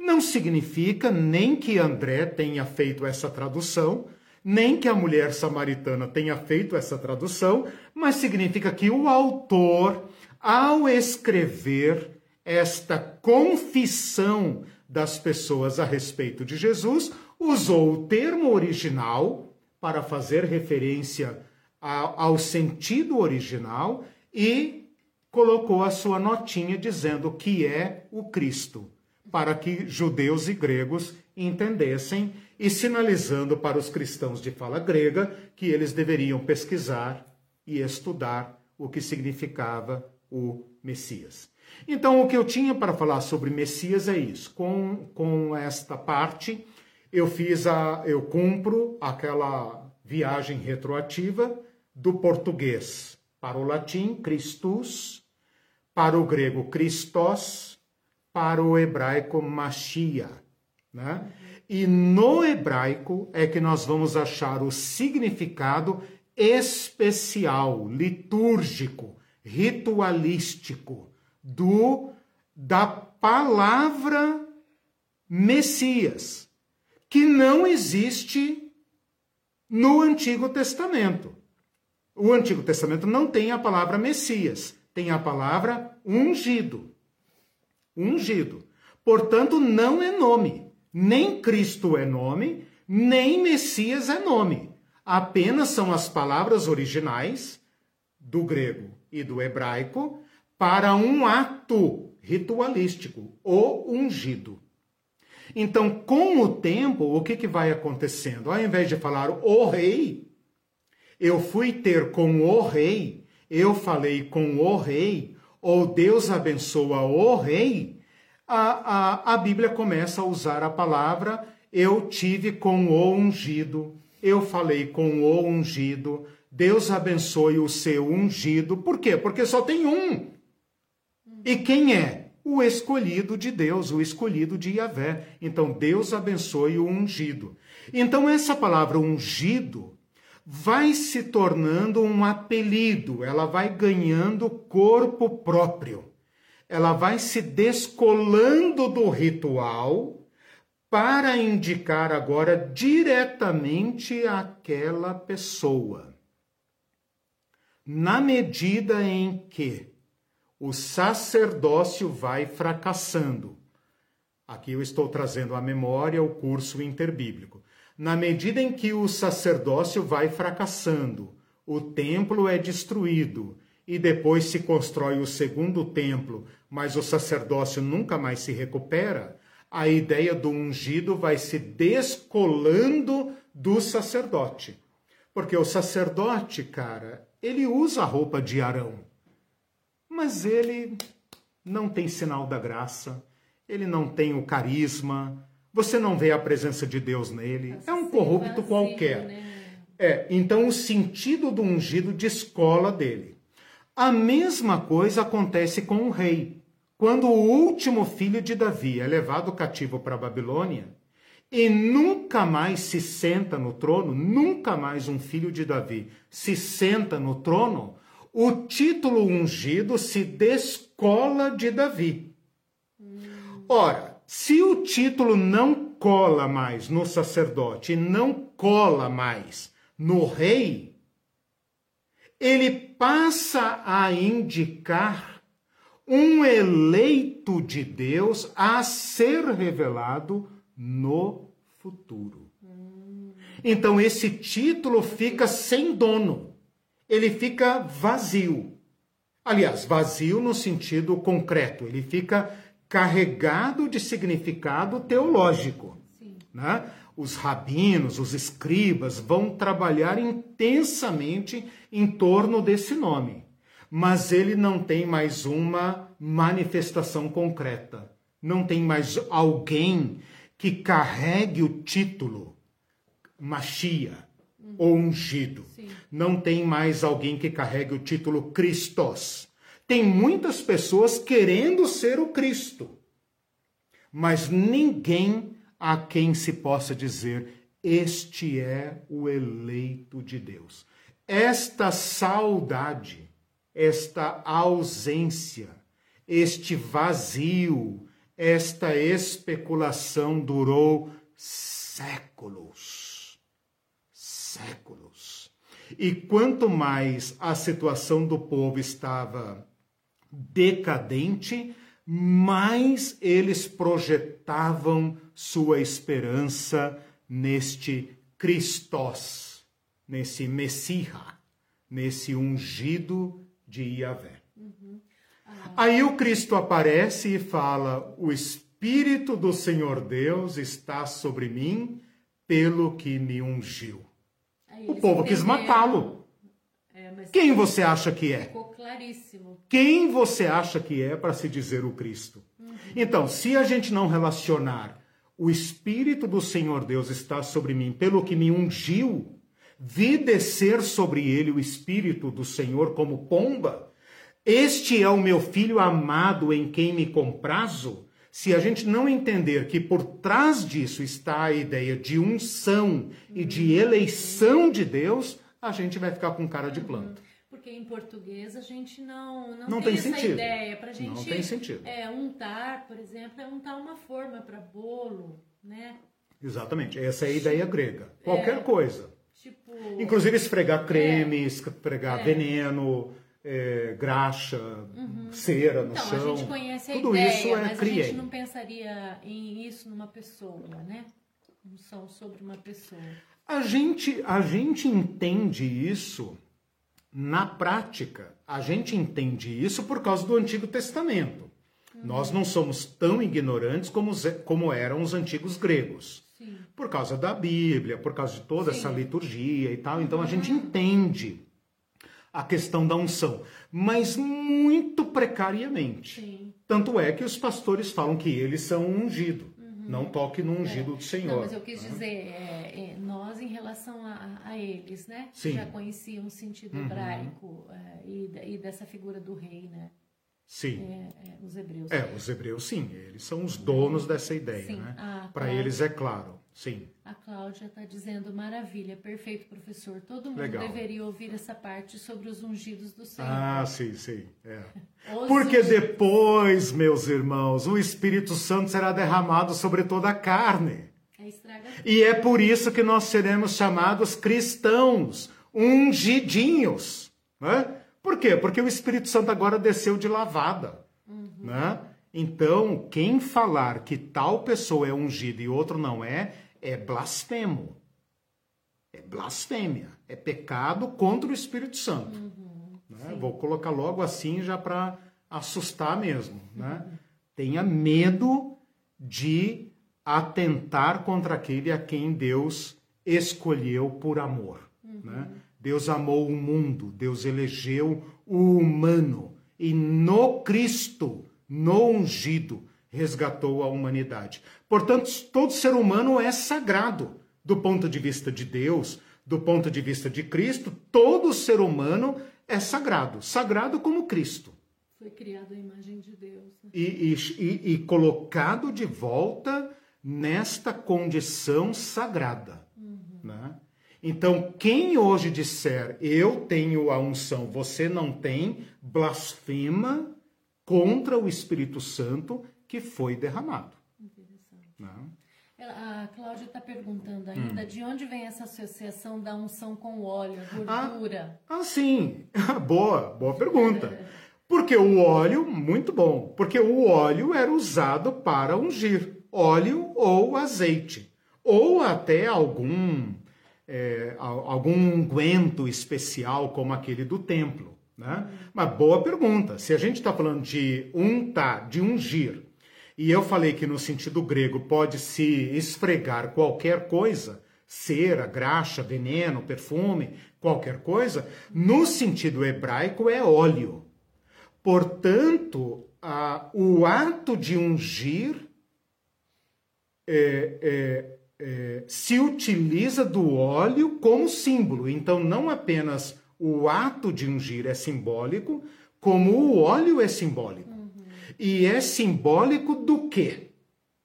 Não significa nem que André tenha feito essa tradução, nem que a mulher samaritana tenha feito essa tradução, mas significa que o autor, ao escrever esta confissão das pessoas a respeito de Jesus, usou o termo original para fazer referência ao sentido original e colocou a sua notinha dizendo que é o Cristo, para que judeus e gregos entendessem e sinalizando para os cristãos de fala grega que eles deveriam pesquisar e estudar o que significava o Messias. Então, o que eu tinha para falar sobre Messias é isso. Com, com esta parte, eu fiz a, eu cumpro aquela viagem retroativa do português para o latim, Christus, para o grego Christos, para o hebraico Machia. Né? E no hebraico é que nós vamos achar o significado especial, litúrgico, ritualístico do da palavra Messias, que não existe no Antigo Testamento. O Antigo Testamento não tem a palavra Messias tem a palavra ungido. Ungido. Portanto, não é nome. Nem Cristo é nome, nem Messias é nome. Apenas são as palavras originais do grego e do hebraico para um ato ritualístico, o ungido. Então, com o tempo, o que, que vai acontecendo? Ao invés de falar o rei, eu fui ter com o rei, eu falei com o rei, ou Deus abençoa o rei, a, a, a Bíblia começa a usar a palavra eu tive com o ungido, eu falei com o ungido, Deus abençoe o seu ungido. Por quê? Porque só tem um. E quem é? O escolhido de Deus, o escolhido de Yahvé. Então, Deus abençoe o ungido. Então, essa palavra ungido vai se tornando um apelido, ela vai ganhando corpo próprio. Ela vai se descolando do ritual para indicar agora diretamente aquela pessoa. Na medida em que o sacerdócio vai fracassando. Aqui eu estou trazendo à memória o curso interbíblico. Na medida em que o sacerdócio vai fracassando, o templo é destruído e depois se constrói o segundo templo, mas o sacerdócio nunca mais se recupera, a ideia do ungido vai se descolando do sacerdote. Porque o sacerdote, cara, ele usa a roupa de Arão mas ele não tem sinal da graça, ele não tem o carisma, você não vê a presença de Deus nele, é um corrupto qualquer. Né? É, então o sentido do ungido descola dele. A mesma coisa acontece com o rei. Quando o último filho de Davi é levado cativo para a Babilônia e nunca mais se senta no trono, nunca mais um filho de Davi se senta no trono, o título ungido se descola de Davi. Ora, se o título não cola mais no sacerdote, não cola mais no rei, ele passa a indicar um eleito de Deus a ser revelado no futuro. Então esse título fica sem dono ele fica vazio. Aliás, vazio no sentido concreto, ele fica carregado de significado teológico. Né? Os rabinos, os escribas vão trabalhar intensamente em torno desse nome, mas ele não tem mais uma manifestação concreta. Não tem mais alguém que carregue o título Machia, ou ungido. Sim. Não tem mais alguém que carregue o título Christos. Tem muitas pessoas querendo ser o Cristo, mas ninguém a quem se possa dizer: Este é o eleito de Deus. Esta saudade, esta ausência, este vazio, esta especulação durou séculos séculos. E quanto mais a situação do povo estava decadente, mais eles projetavam sua esperança neste Christos, nesse Messias, nesse ungido de Yahvé. Uhum. Ah. Aí o Cristo aparece e fala: O Espírito do Senhor Deus está sobre mim, pelo que me ungiu. O povo quis matá-lo. É, Quem você acha que é? Claríssimo. Quem você acha que é para se dizer o Cristo? Uhum. Então, se a gente não relacionar o Espírito do Senhor Deus está sobre mim, pelo que me ungiu, vi descer sobre ele o Espírito do Senhor como pomba. Este é o meu filho amado em quem me comprazo. Se a gente não entender que por trás disso está a ideia de unção e de eleição de Deus, a gente vai ficar com cara de planta. Porque em português a gente não, não, não tem, tem essa sentido. ideia. Pra gente, não tem sentido. É, untar, por exemplo, é untar uma forma para bolo, né? Exatamente. Essa é a ideia grega. Qualquer é, coisa. Tipo, Inclusive esfregar creme, é, esfregar é. veneno é, graxa, uhum. cera no então, chão. A gente conhece a Tudo ideia, isso é mas criei. a gente não pensaria em isso numa pessoa, né? Unção sobre uma pessoa. A gente, a gente entende isso Na prática, a gente entende isso por causa do Antigo Testamento. Uhum. Nós não somos tão ignorantes como, como eram os antigos gregos. Sim. Por causa da Bíblia, por causa de toda Sim. essa liturgia e tal. Então a gente uhum. entende a questão da unção, mas muito precariamente. Sim. Tanto é que os pastores falam que eles são ungidos. Uhum. Não toque no ungido é. do Senhor. Não, mas eu quis dizer, é, é, nós em relação a, a eles, né? Sim. Já conheciam o sentido uhum. hebraico é, e, e, dessa figura do rei, né? Sim. É, é, os hebreus. É, os hebreus sim, eles são os donos dessa ideia, sim. né? Para eles é claro, sim. A Cláudia está dizendo, maravilha, perfeito, professor. Todo mundo Legal. deveria ouvir essa parte sobre os ungidos do Senhor. Ah, sim, sim. É. (laughs) Porque ungidos. depois, meus irmãos, o Espírito Santo será derramado sobre toda a carne. É e é por isso que nós seremos chamados cristãos, ungidinhos. Né? Por quê? Porque o Espírito Santo agora desceu de lavada. Uhum. Né? Então, quem falar que tal pessoa é ungida e outro não é, é blasfemo. É blasfêmia. É pecado contra o Espírito Santo. Uhum, né? Vou colocar logo assim já para assustar mesmo. Né? Uhum. Tenha medo de atentar contra aquele a quem Deus escolheu por amor. Uhum. Né? Deus amou o mundo, Deus elegeu o humano e no Cristo, no ungido, resgatou a humanidade. Portanto, todo ser humano é sagrado do ponto de vista de Deus, do ponto de vista de Cristo, todo ser humano é sagrado, sagrado como Cristo. Foi criado à imagem de Deus. Né? E, e, e, colocado de volta nesta condição sagrada. Uhum. Né? Então, quem hoje disser eu tenho a unção, você não tem, blasfema contra o Espírito Santo que foi derramado. A Cláudia está perguntando ainda hum. de onde vem essa associação da unção com óleo, gordura. Ah, ah sim. (laughs) boa, boa pergunta. (laughs) Porque o óleo, muito bom, porque o óleo era usado para ungir, óleo ou azeite, ou até algum é, algum unguento especial como aquele do templo. Né? Uma boa pergunta. Se a gente está falando de untar, de ungir, e eu falei que no sentido grego pode se esfregar qualquer coisa, cera, graxa, veneno, perfume, qualquer coisa, no sentido hebraico é óleo. Portanto, a, o ato de ungir é, é, é, se utiliza do óleo como símbolo. Então, não apenas o ato de ungir é simbólico, como o óleo é simbólico. E é simbólico do quê?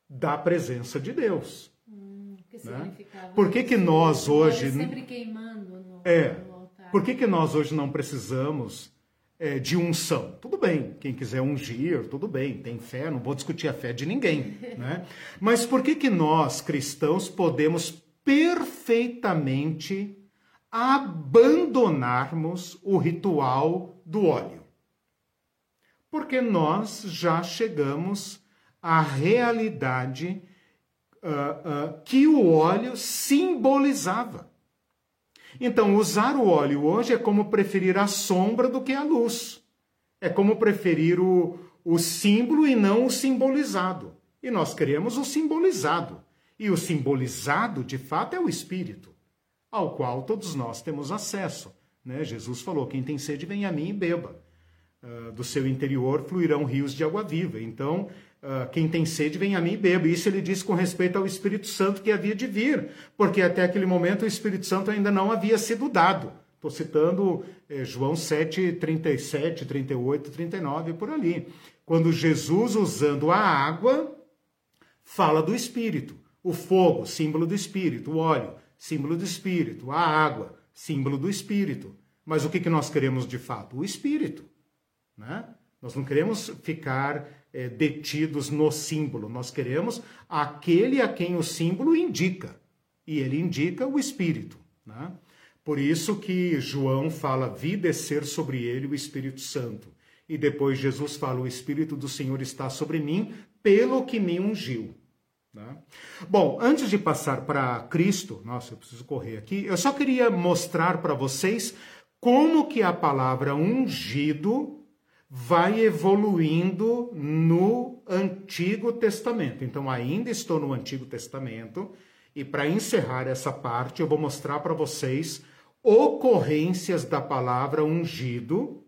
Da presença de Deus. Hum, que né? Por que, que nós hoje. Sempre queimando no, é, no altar. Por que, que nós hoje não precisamos é, de unção. Tudo bem, quem quiser ungir, tudo bem, tem fé, não vou discutir a fé de ninguém. (laughs) Né? Mas por que, que nós, cristãos, podemos perfeitamente abandonarmos o ritual do óleo? Porque nós já chegamos à realidade uh, uh, que o óleo simbolizava. Então, usar o óleo hoje é como preferir a sombra do que a luz. É como preferir o, o símbolo e não o simbolizado. E nós queremos o simbolizado. E o simbolizado, de fato, é o Espírito, ao qual todos nós temos acesso. Né? Jesus falou: quem tem sede, vem a mim e beba. Uh, do seu interior fluirão rios de água viva. Então, Uh, quem tem sede, vem a mim e beba. Isso ele disse com respeito ao Espírito Santo que havia de vir, porque até aquele momento o Espírito Santo ainda não havia sido dado. Estou citando eh, João 7, 37, 38, 39, por ali. Quando Jesus, usando a água, fala do Espírito. O fogo, símbolo do Espírito. O óleo, símbolo do Espírito. A água, símbolo do Espírito. Mas o que, que nós queremos de fato? O Espírito. Né? Nós não queremos ficar é, detidos no símbolo. Nós queremos aquele a quem o símbolo indica. E ele indica o Espírito. Né? Por isso que João fala, vi descer sobre ele o Espírito Santo. E depois Jesus fala, o Espírito do Senhor está sobre mim, pelo que me ungiu. Né? Bom, antes de passar para Cristo, nossa, eu preciso correr aqui, eu só queria mostrar para vocês como que a palavra ungido vai evoluindo no Antigo Testamento. Então, ainda estou no Antigo Testamento e para encerrar essa parte, eu vou mostrar para vocês ocorrências da palavra ungido,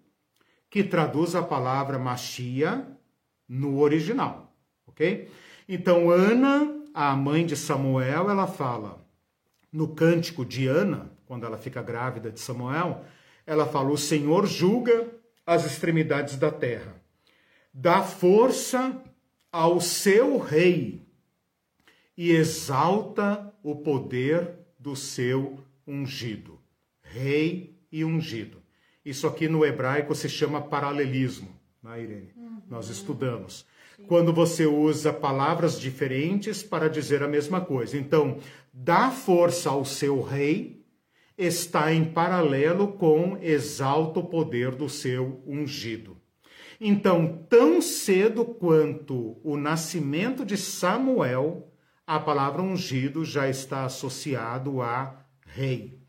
que traduz a palavra machia no original, ok? Então, Ana, a mãe de Samuel, ela fala no cântico de Ana, quando ela fica grávida de Samuel, ela fala: O Senhor julga as extremidades da terra. Dá força ao seu rei e exalta o poder do seu ungido. Rei e ungido. Isso aqui no hebraico se chama paralelismo, né, Irene? Uhum. Nós estudamos. Sim. Quando você usa palavras diferentes para dizer a mesma coisa. Então, dá força ao seu rei está em paralelo com exalta o poder do seu ungido. Então, tão cedo quanto o nascimento de Samuel, a palavra ungido já está associado a rei.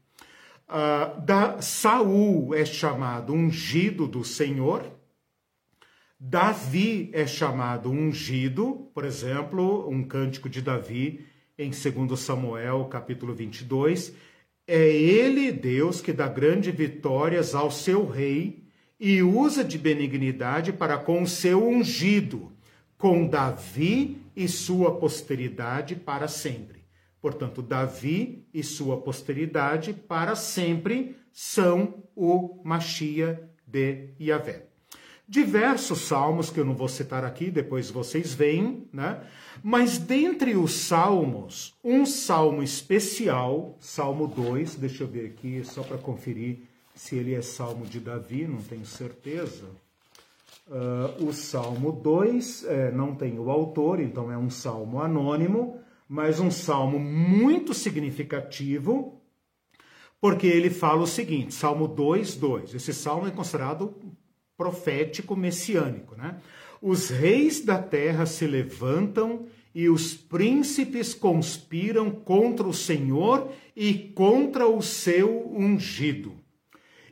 Uh, da, Saul é chamado ungido do Senhor. Davi é chamado ungido, por exemplo, um cântico de Davi em 2 Samuel, capítulo 22, é ele, Deus, que dá grandes vitórias ao seu rei e usa de benignidade para com o seu ungido, com Davi e sua posteridade para sempre. Portanto, Davi e sua posteridade para sempre são o Machia de Yahvé diversos salmos que eu não vou citar aqui, depois vocês veem, né? Mas dentre os salmos, um salmo especial, Salmo 2, deixa eu ver aqui só para conferir se ele é salmo de Davi, não tenho certeza. Uh, o Salmo 2 é, não tem o autor, então é um salmo anônimo, mas um salmo muito significativo, porque ele fala o seguinte, Salmo 2, 2. Esse salmo é considerado profético messiânico. Né? Os reis da terra se levantam e os príncipes conspiram contra o Senhor e contra o seu ungido.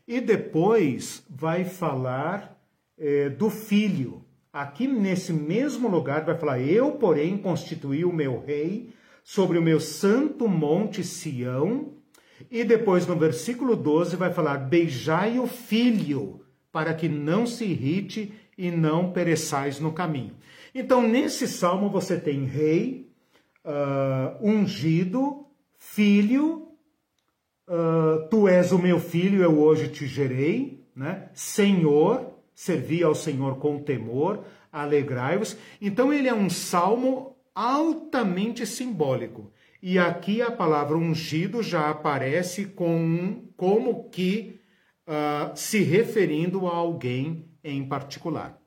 E depois vai falar é, do filho. Aqui nesse mesmo lugar vai falar: Eu, porém, constituí o meu rei sobre o meu santo monte Sião. E depois no versículo 12 vai falar: Beijai o filho para que não se irrite e não pereçais no caminho. Então, nesse salmo você tem rei, uh, ungido, filho, uh, tu és o meu filho, eu hoje te gerei, né? Senhor, servi ao Senhor com temor, alegrai-vos. Então, ele é um salmo altamente simbólico. E aqui a palavra ungido já aparece com, como que uh, se referindo a alguém em particular.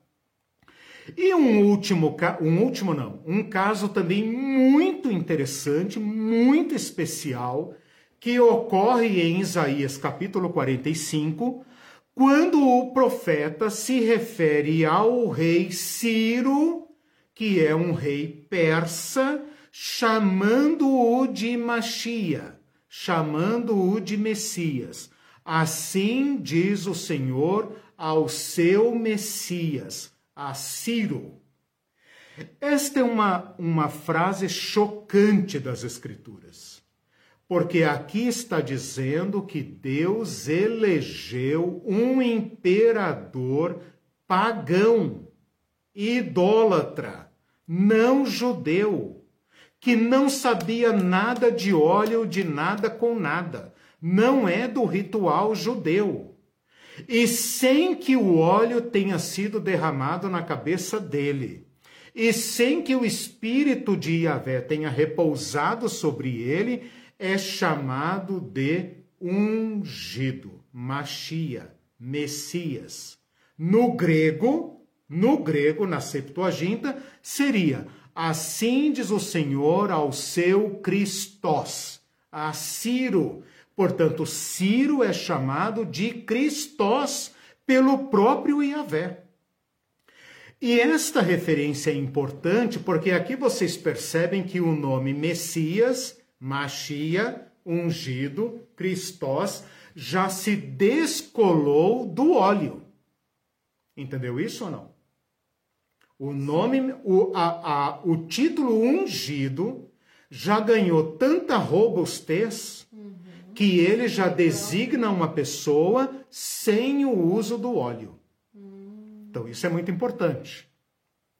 E um último, um último não, um caso também muito interessante, muito especial, que ocorre em Isaías capítulo 45, quando o profeta se refere ao rei Ciro, que é um rei persa, chamando-o de Machia, chamando-o de Messias. Assim diz o Senhor ao seu Messias, a Ciro. Esta é uma, uma frase chocante das Escrituras, porque aqui está dizendo que Deus elegeu um imperador pagão, idólatra, não judeu, que não sabia nada de óleo, de nada com nada não é do ritual judeu. E sem que o óleo tenha sido derramado na cabeça dele, e sem que o espírito de Yahvé tenha repousado sobre ele, é chamado de ungido, Machia, Messias. No grego, no grego, na Septuaginta, seria assim diz o Senhor ao seu Christos, a Ciro, Portanto, Ciro é chamado de Cristós pelo próprio Yahvé. E esta referência é importante porque aqui vocês percebem que o nome Messias, Machia, ungido, Christos, já se descolou do óleo. Entendeu isso ou não? O nome, o, a, a, o título ungido já ganhou tanta robustez. Que ele já designa uma pessoa sem o uso do óleo. Uhum. Então isso é muito importante.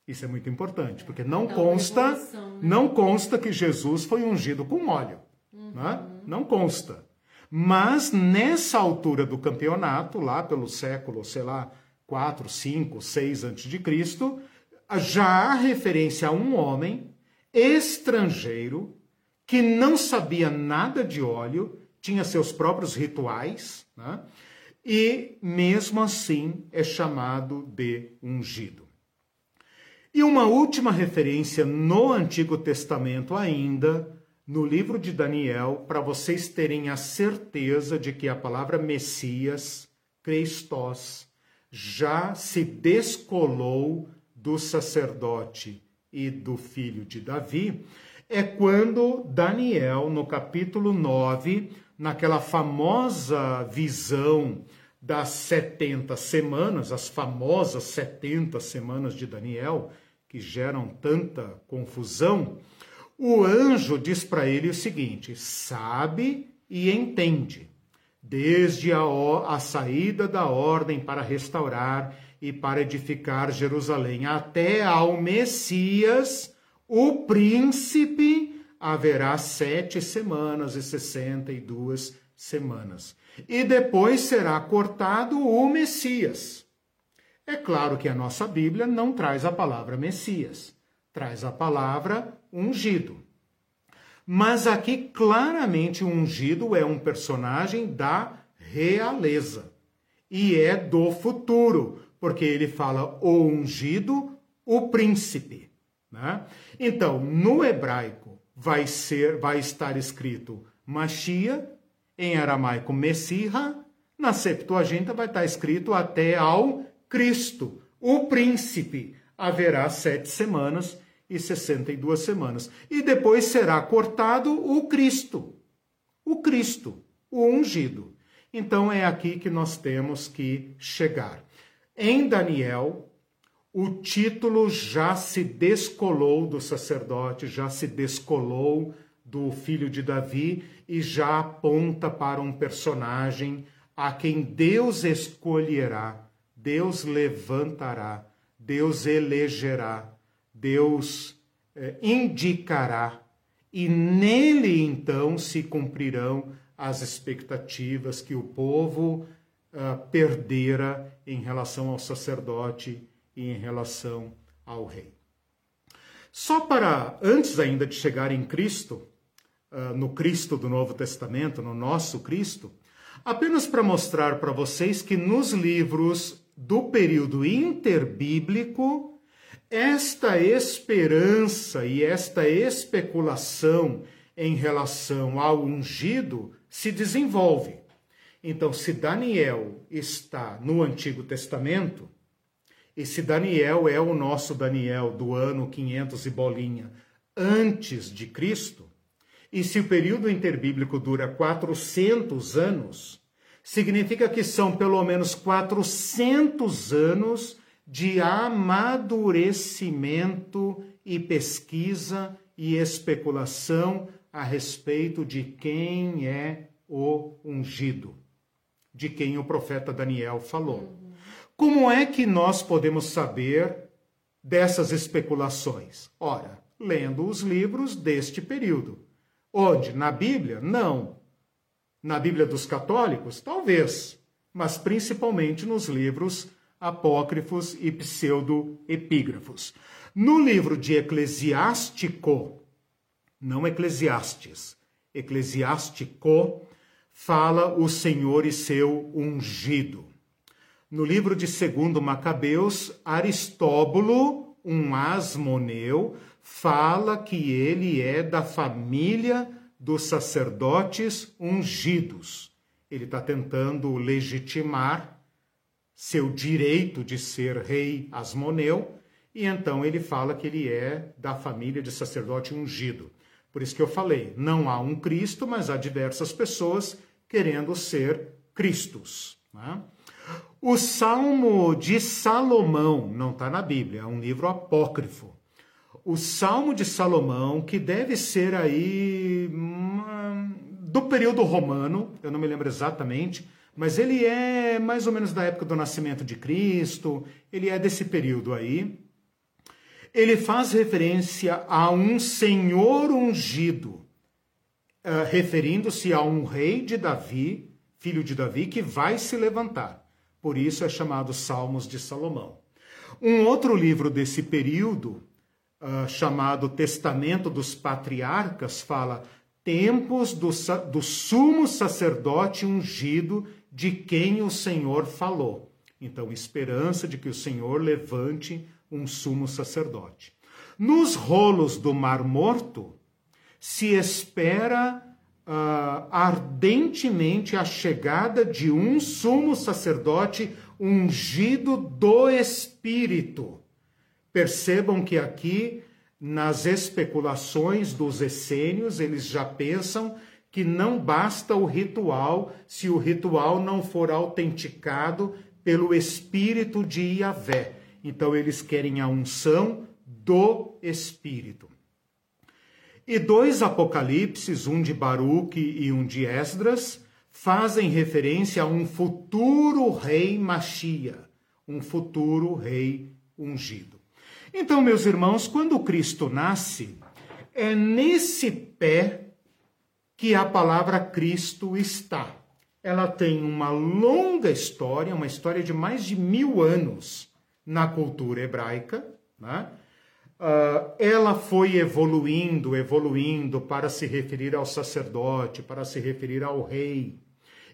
Isso é muito importante, porque não consta, né? não consta que Jesus foi ungido com óleo, uhum. né? Não consta. Mas nessa altura do campeonato, lá pelo século, sei lá, 4, 5, 6 antes de Cristo, já há referência a um homem estrangeiro que não sabia nada de óleo, tinha seus próprios rituais, né? e mesmo assim é chamado de ungido. E uma última referência no Antigo Testamento ainda, no livro de Daniel, para vocês terem a certeza de que a palavra Messias, Christos, já se descolou do sacerdote e do filho de Davi, é quando Daniel, no capítulo 9, naquela famosa visão das 70 semanas, as famosas 70 semanas de Daniel, que geram tanta confusão, o anjo diz para ele o seguinte: sabe e entende, desde a, a saída da ordem para restaurar e para edificar Jerusalém. Até ao Messias, o príncipe, haverá sete semanas e sessenta e duas semanas. E depois será cortado o Messias. É claro que a nossa Bíblia não traz a palavra Messias, traz a palavra ungido. Mas aqui claramente o ungido é um personagem da realeza e é do futuro, porque ele fala o ungido, o príncipe. Né? Então, no hebraico vai ser, vai estar escrito Machia, em aramaico Messiha, na Septuaginta vai estar escrito até ao Cristo, o príncipe. Haverá sete semanas e sessenta e duas semanas. E depois será cortado o Cristo, o Cristo, o ungido. Então é aqui que nós temos que chegar. Em Daniel, o título já se descolou do sacerdote, já se descolou do filho de Davi e já aponta para um personagem a quem Deus escolherá, Deus levantará, Deus elegerá, Deus eh, indicará, e nele então se cumprirão as expectativas que o povo uh, perdera em relação ao sacerdote em relação ao rei. Só para, antes ainda de chegar em Cristo, uh, no Cristo do Novo Testamento, no nosso Cristo, apenas para mostrar para vocês que nos livros do período interbíblico, esta esperança e esta especulação em relação ao ungido se desenvolve. Então, se Daniel está no Antigo Testamento, e se Daniel é o nosso Daniel do ano 500 e bolinha antes de Cristo, e se o período interbíblico dura 400 anos, significa que são pelo menos 400 anos de amadurecimento e pesquisa e especulação a respeito de quem é o ungido de quem o profeta Daniel falou. Como é que nós podemos saber dessas especulações? Ora, lendo os livros deste período. Onde? Na Bíblia? Não. Na Bíblia dos católicos? Talvez. Mas principalmente nos livros apócrifos e pseudo-epígrafos. No livro de Eclesiástico, não Eclesiastes, Eclesiástico, fala o Senhor e seu ungido. No livro de Segundo Macabeus, Aristóbulo, um asmoneu, fala que ele é da família dos sacerdotes ungidos. Ele está tentando legitimar seu direito de ser rei asmoneu, e então ele fala que ele é da família de sacerdote ungido. Por isso que eu falei, não há um Cristo, mas há diversas pessoas querendo ser Cristos. Né? O Salmo de Salomão, não está na Bíblia, é um livro apócrifo. O Salmo de Salomão, que deve ser aí uma, do período romano, eu não me lembro exatamente, mas ele é mais ou menos da época do nascimento de Cristo, ele é desse período aí. Ele faz referência a um Senhor ungido, uh, referindo-se a um rei de Davi, filho de Davi, que vai se levantar. Por isso é chamado Salmos de Salomão. Um outro livro desse período, uh, chamado Testamento dos Patriarcas, fala tempos do, do sumo sacerdote ungido de quem o Senhor falou. Então, esperança de que o Senhor levante um sumo sacerdote. Nos rolos do Mar Morto, se espera uh, ardentemente a chegada de um sumo sacerdote ungido do Espírito. Percebam que aqui, nas especulações dos essênios, eles já pensam que não basta o ritual se o ritual não for autenticado pelo Espírito de Yahvé. Então, eles querem a unção do Espírito. E dois apocalipses, um de Baruque e um de Esdras, fazem referência a um futuro rei Machia, um futuro rei ungido. Então, meus irmãos, quando Cristo nasce, é nesse pé que a palavra Cristo está. Ela tem uma longa história, uma história de mais de mil anos na cultura hebraica, né? Uh, ela foi evoluindo, evoluindo para se referir ao sacerdote, para se referir ao rei.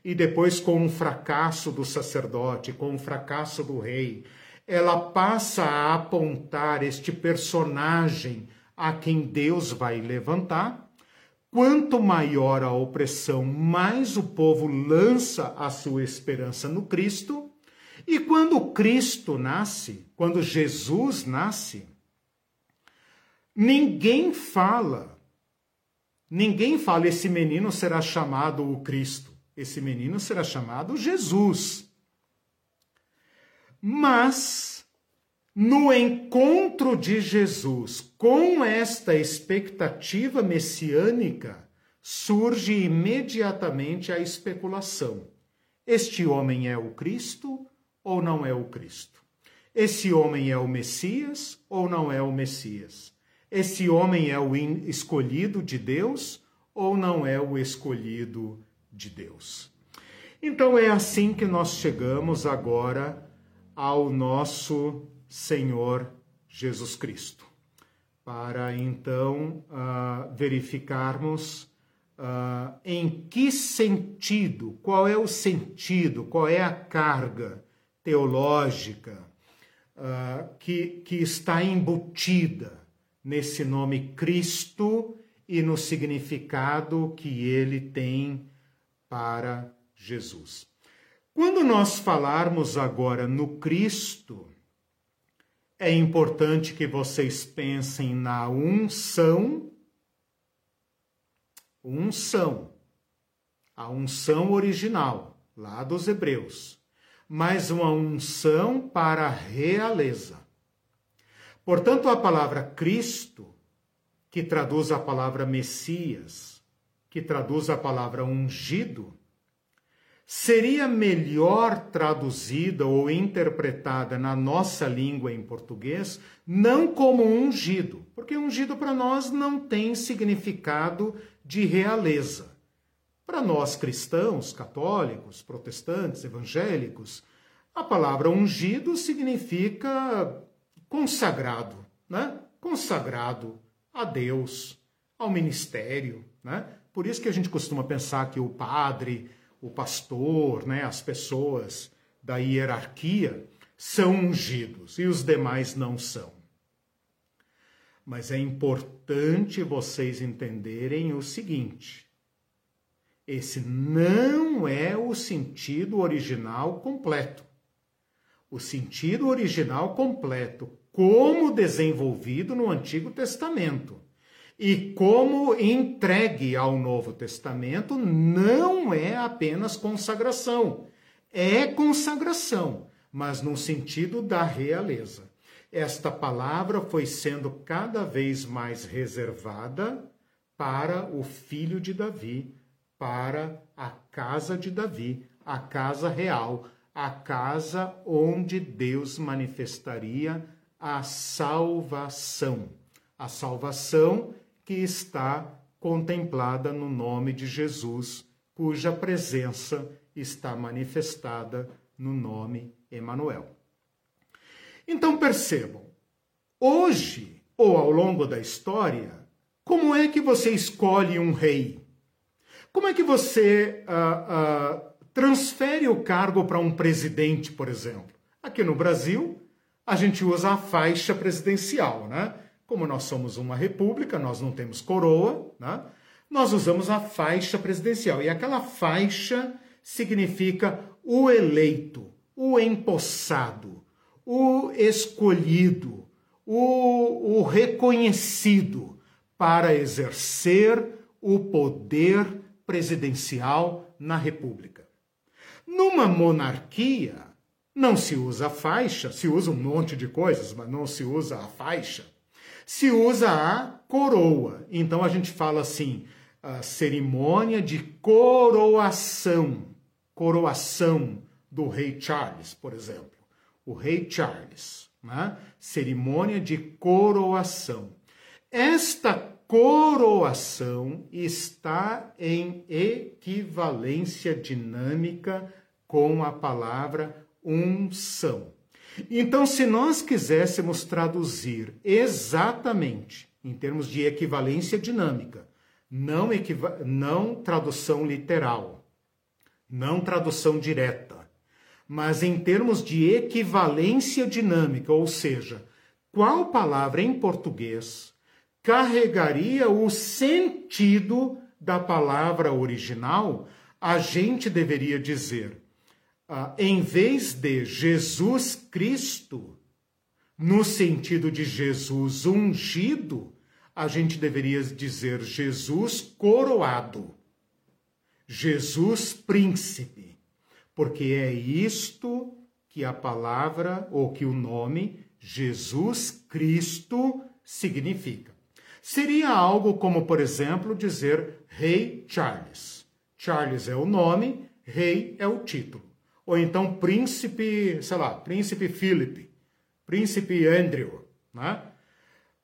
E depois, com o fracasso do sacerdote, com o fracasso do rei, ela passa a apontar este personagem a quem Deus vai levantar. Quanto maior a opressão, mais o povo lança a sua esperança no Cristo. E quando Cristo nasce, quando Jesus nasce, Ninguém fala, ninguém fala, esse menino será chamado o Cristo, esse menino será chamado Jesus. Mas, no encontro de Jesus com esta expectativa messiânica, surge imediatamente a especulação: este homem é o Cristo ou não é o Cristo? Esse homem é o Messias ou não é o Messias? Esse homem é o escolhido de Deus ou não é o escolhido de Deus? Então é assim que nós chegamos agora ao nosso Senhor Jesus Cristo, para então uh, verificarmos uh, em que sentido, qual é o sentido, qual é a carga teológica uh, que, que está embutida nesse nome Cristo e no significado que ele tem para Jesus. Quando nós falarmos agora no Cristo, é importante que vocês pensem na unção, unção, a unção original, lá dos Hebreus, mas uma unção para a realeza. Portanto, a palavra Cristo, que traduz a palavra Messias, que traduz a palavra ungido, seria melhor traduzida ou interpretada na nossa língua em português não como ungido, porque ungido para nós não tem significado de realeza. Para nós cristãos, católicos, protestantes, evangélicos, a palavra ungido significa consagrado, né? Consagrado a Deus, ao ministério, né? Por isso que a gente costuma pensar que o padre, o pastor, né, as pessoas da hierarquia são ungidos e os demais não são. Mas é importante vocês entenderem o seguinte: esse não é o sentido original completo. O sentido original completo como desenvolvido no Antigo Testamento E como entregue ao Novo Testamento, não é apenas consagração, é consagração, mas no sentido da realeza. Esta palavra foi sendo cada vez mais reservada para o filho de Davi, para a casa de Davi, a casa real, a casa onde Deus manifestaria a salvação. A salvação que está contemplada no nome de Jesus, cuja presença está manifestada no nome Emanuel. Então percebam, hoje ou ao longo da história, como é que você escolhe um rei? Como é que você uh, uh, transfere o cargo para um presidente, por exemplo? Aqui no Brasil, a gente usa a faixa presidencial, né? Como nós somos uma república, nós não temos coroa, né? Nós usamos a faixa presidencial. E aquela faixa significa o eleito, o empossado, o escolhido, o, o reconhecido para exercer o poder presidencial na República. Numa monarquia, não se usa a faixa, se usa um monte de coisas, mas não se usa a faixa. Se usa a coroa. Então a gente fala assim, a cerimônia de coroação. Coroação do rei Charles, por exemplo. O rei Charles. Né? Cerimônia de coroação. Esta coroação está em equivalência dinâmica com a palavra unção. Então, se nós quiséssemos traduzir exatamente em termos de equivalência dinâmica, não, equiva não tradução literal, não tradução direta, mas em termos de equivalência dinâmica, ou seja, qual palavra em português carregaria o sentido da palavra original, a gente deveria dizer, ah, em vez de Jesus Cristo, no sentido de Jesus ungido, a gente deveria dizer Jesus coroado, Jesus príncipe, porque é isto que a palavra ou que o nome Jesus Cristo significa. Seria algo como, por exemplo, dizer Rei Charles. Charles é o nome, rei é o título. Ou então príncipe, sei lá, príncipe Philip, príncipe Andrew, né?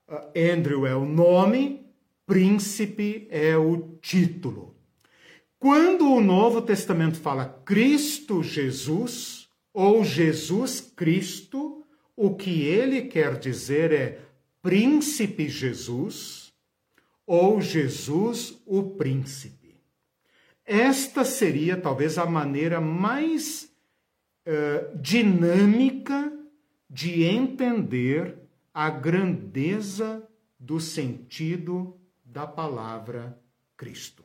Uh, Andrew é o nome, príncipe é o título. Quando o Novo Testamento fala Cristo Jesus ou Jesus Cristo, o que ele quer dizer é Príncipe Jesus ou Jesus o Príncipe. Esta seria talvez a maneira mais uh, dinâmica de entender a grandeza do sentido da palavra Cristo.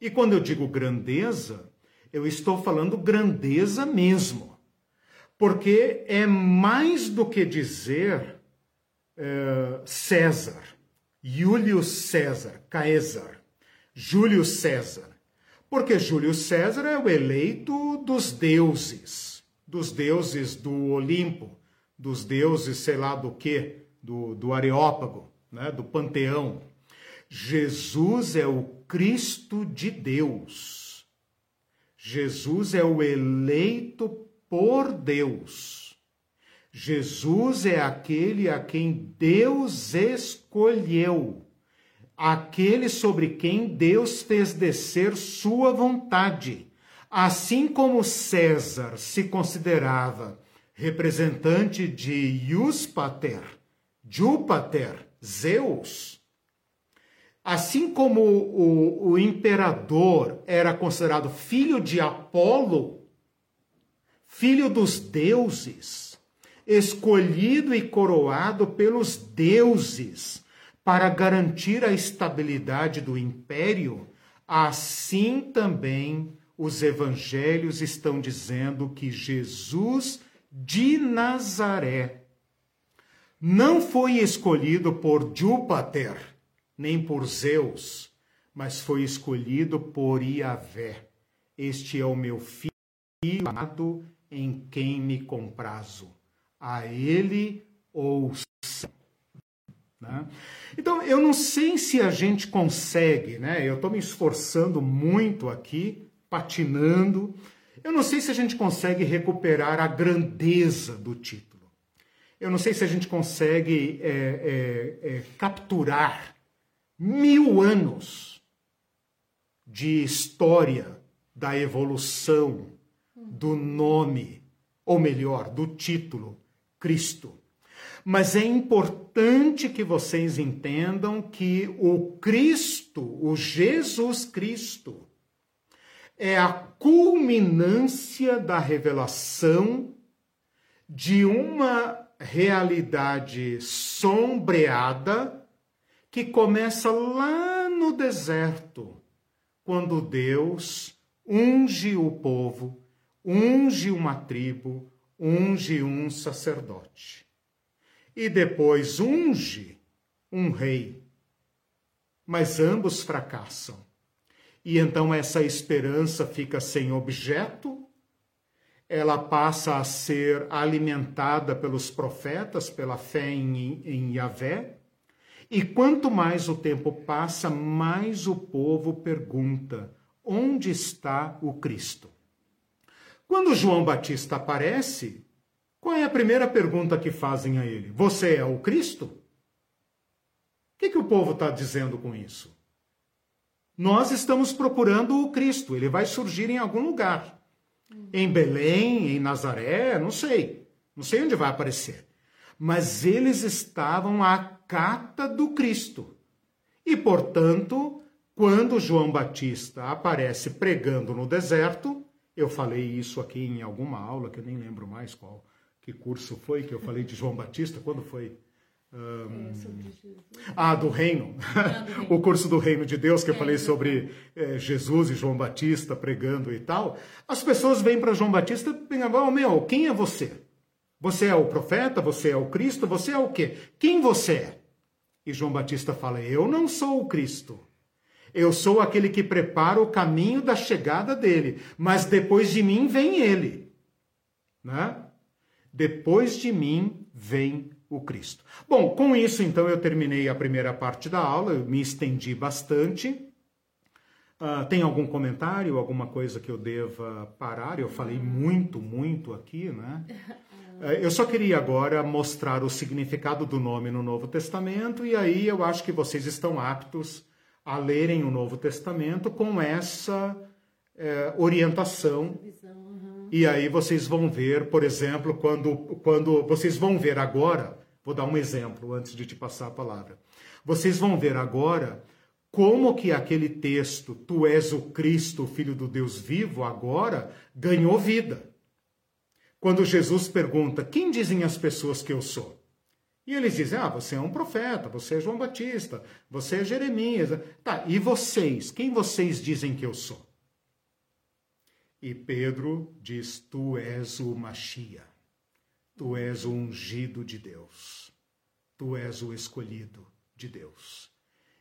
E quando eu digo grandeza, eu estou falando grandeza mesmo, porque é mais do que dizer eh, César, Júlio César, Caesar, Júlio César. Porque Júlio César é o eleito dos deuses, dos deuses do Olimpo, dos deuses, sei lá do que, do, do Areópago, né, do panteão. Jesus é o Cristo de Deus. Jesus é o eleito por Deus. Jesus é aquele a quem Deus escolheu, aquele sobre quem Deus fez descer sua vontade. Assim como César se considerava representante de Iuspater, Júpater, Zeus, assim como o, o imperador era considerado filho de Apolo, filho dos deuses, escolhido e coroado pelos deuses para garantir a estabilidade do império, assim também os evangelhos estão dizendo que Jesus de Nazaré não foi escolhido por Júpiter, nem por Zeus, mas foi escolhido por Iavé. Este é o meu filho amado em quem me comprazo. A ele ouçam. Né? Então, eu não sei se a gente consegue, né? Eu estou me esforçando muito aqui, patinando. Eu não sei se a gente consegue recuperar a grandeza do título. Eu não sei se a gente consegue é, é, é, capturar mil anos de história da evolução do nome, ou melhor, do título Cristo. Mas é importante que vocês entendam que o Cristo, o Jesus Cristo, é a culminância da revelação de uma realidade sombreada que começa lá no deserto, quando Deus unge o povo, unge uma tribo, unge um sacerdote. E depois unge um rei. Mas ambos fracassam. E então essa esperança fica sem objeto, ela passa a ser alimentada pelos profetas, pela fé em, em Yahvé, e quanto mais o tempo passa, mais o povo pergunta: onde está o Cristo? Quando João Batista aparece, qual é a primeira pergunta que fazem a ele? Você é o Cristo? O que, que o povo está dizendo com isso? Nós estamos procurando o Cristo, ele vai surgir em algum lugar. Em Belém, em Nazaré, não sei. Não sei onde vai aparecer. Mas eles estavam à cata do Cristo. E, portanto, quando João Batista aparece pregando no deserto, eu falei isso aqui em alguma aula, que eu nem lembro mais qual, que curso foi que eu falei de João Batista, quando foi? Um... É, ah, do reino. Ah, (laughs) o curso do reino de Deus, que eu é, falei sobre é, Jesus e João Batista pregando e tal. As pessoas vêm para João Batista e pensam, oh, meu, quem é você? Você é o profeta? Você é o Cristo? Você é o quê? Quem você é? E João Batista fala, eu não sou o Cristo. Eu sou aquele que prepara o caminho da chegada dele, mas depois de mim vem ele. Né? Depois de mim vem o Cristo. Bom, com isso então eu terminei a primeira parte da aula, eu me estendi bastante. Uh, tem algum comentário, alguma coisa que eu deva parar? Eu falei muito, muito aqui, né? Uh, (laughs) eu só queria agora mostrar o significado do nome no Novo Testamento e aí eu acho que vocês estão aptos a lerem o Novo Testamento com essa uh, orientação. E aí vocês vão ver, por exemplo, quando, quando vocês vão ver agora Vou dar um exemplo antes de te passar a palavra. Vocês vão ver agora como que aquele texto, tu és o Cristo, Filho do Deus vivo, agora ganhou vida. Quando Jesus pergunta: Quem dizem as pessoas que eu sou? E eles dizem: Ah, você é um profeta, você é João Batista, você é Jeremias. Tá, e vocês? Quem vocês dizem que eu sou? E Pedro diz: Tu és o Machia. Tu és o ungido de Deus. Tu és o escolhido de Deus.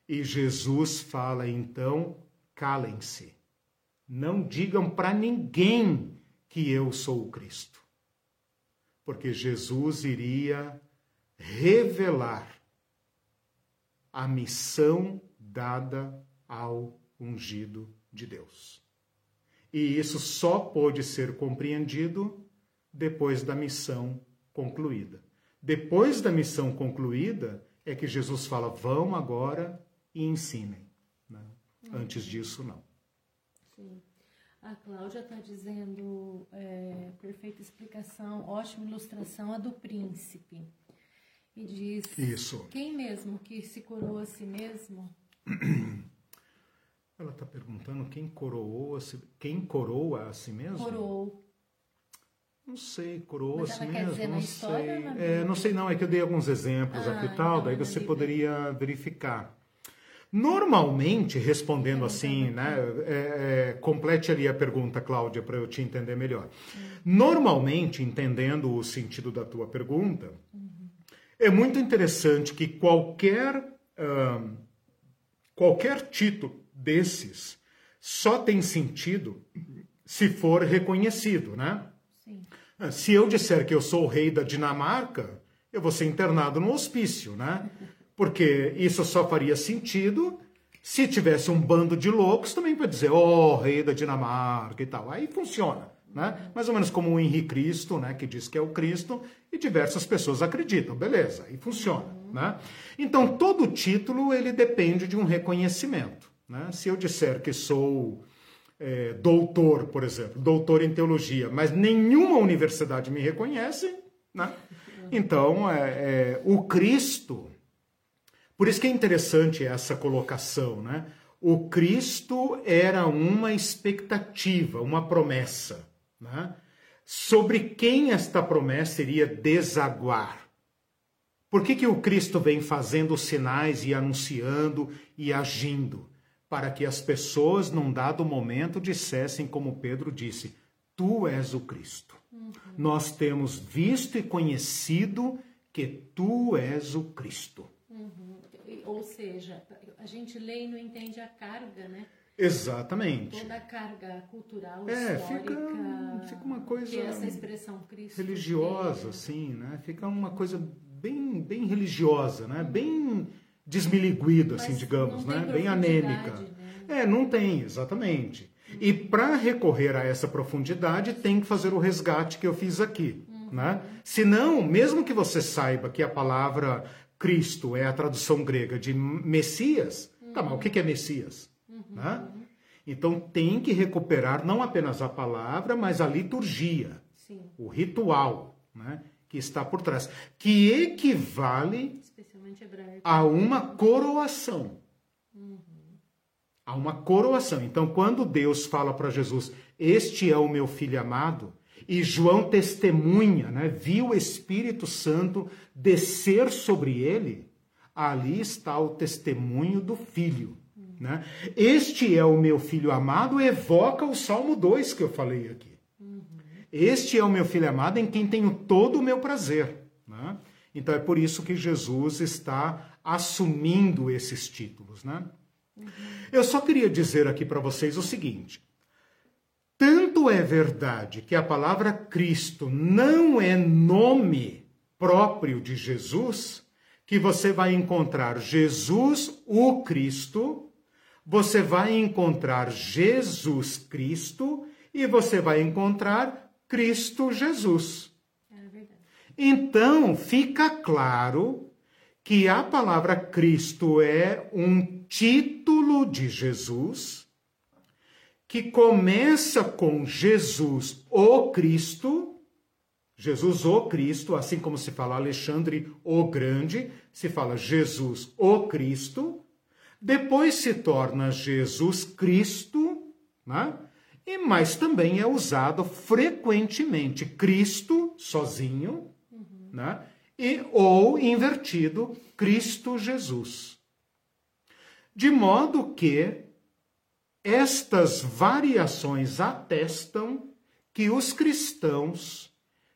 E Jesus fala então: calem-se. Não digam para ninguém que eu sou o Cristo. Porque Jesus iria revelar a missão dada ao ungido de Deus. E isso só pode ser compreendido depois da missão concluída. Depois da missão concluída, é que Jesus fala: vão agora e ensinem. Né? Uhum. Antes disso, não. Sim. A Cláudia está dizendo, é, perfeita explicação, ótima ilustração, a do príncipe. E diz: Isso. Quem mesmo que se coroou a si mesmo? (clears throat) Ela está perguntando quem coroou a si, quem coroa a si mesmo? Coroou. Não sei, coroa assim mesmo, não sei. É, não sei não, é que eu dei alguns exemplos ah, aqui e tal, então daí você poderia verificar. Normalmente, respondendo assim, né, é, é, complete ali a pergunta, Cláudia, para eu te entender melhor. Normalmente, entendendo o sentido da tua pergunta, uhum. é muito interessante que qualquer qualquer título desses só tem sentido se for reconhecido, né? Sim. Se eu disser que eu sou o rei da Dinamarca, eu vou ser internado no hospício, né? Porque isso só faria sentido se tivesse um bando de loucos também para dizer, ó, oh, rei da Dinamarca e tal. Aí funciona né? mais ou menos como o Henri Cristo, né? que diz que é o Cristo, e diversas pessoas acreditam, beleza, e funciona. Uhum. Né? Então, todo título ele depende de um reconhecimento. Né? Se eu disser que sou é, doutor, por exemplo, doutor em teologia, mas nenhuma universidade me reconhece, né? então é, é, o Cristo. Por isso que é interessante essa colocação, né? O Cristo era uma expectativa, uma promessa né? sobre quem esta promessa iria desaguar. Por que, que o Cristo vem fazendo sinais e anunciando e agindo? Para que as pessoas, num dado momento, dissessem, como Pedro disse: Tu és o Cristo. Uhum. Nós temos visto e conhecido que tu és o Cristo. Uhum. Ou seja, a gente lê e não entende a carga, né? Exatamente. Toda a carga cultural, é, histórica, fica, fica uma coisa que essa expressão Cristo religiosa, assim, né? Fica uma coisa bem, bem religiosa, né? Bem desmiliguida, assim, digamos, né? Bem anêmica. Né? É, não tem, exatamente. E para recorrer a essa profundidade, tem que fazer o resgate que eu fiz aqui. Uhum. Né? Senão, mesmo que você saiba que a palavra Cristo é a tradução grega de Messias, uhum. tá, mas o que é Messias? Né? Então tem que recuperar não apenas a palavra, mas a liturgia, Sim. o ritual né? que está por trás, que equivale a uma coroação. Uhum. A uma coroação. Então, quando Deus fala para Jesus, este é o meu filho amado, e João testemunha, né, viu o Espírito Santo descer sobre ele, ali está o testemunho do filho. Né? Este é o meu filho amado, evoca o Salmo 2 que eu falei aqui. Uhum. Este é o meu filho amado em quem tenho todo o meu prazer. Então é por isso que Jesus está assumindo esses títulos. Né? Uhum. Eu só queria dizer aqui para vocês o seguinte: tanto é verdade que a palavra Cristo não é nome próprio de Jesus, que você vai encontrar Jesus, o Cristo, você vai encontrar Jesus Cristo e você vai encontrar Cristo Jesus. Então, fica claro que a palavra Cristo é um título de Jesus que começa com Jesus o Cristo, Jesus o Cristo, assim como se fala Alexandre o Grande, se fala Jesus o Cristo, depois se torna Jesus Cristo, né? e mas também é usado frequentemente Cristo sozinho. Né? e ou invertido Cristo Jesus. De modo que estas variações atestam que os cristãos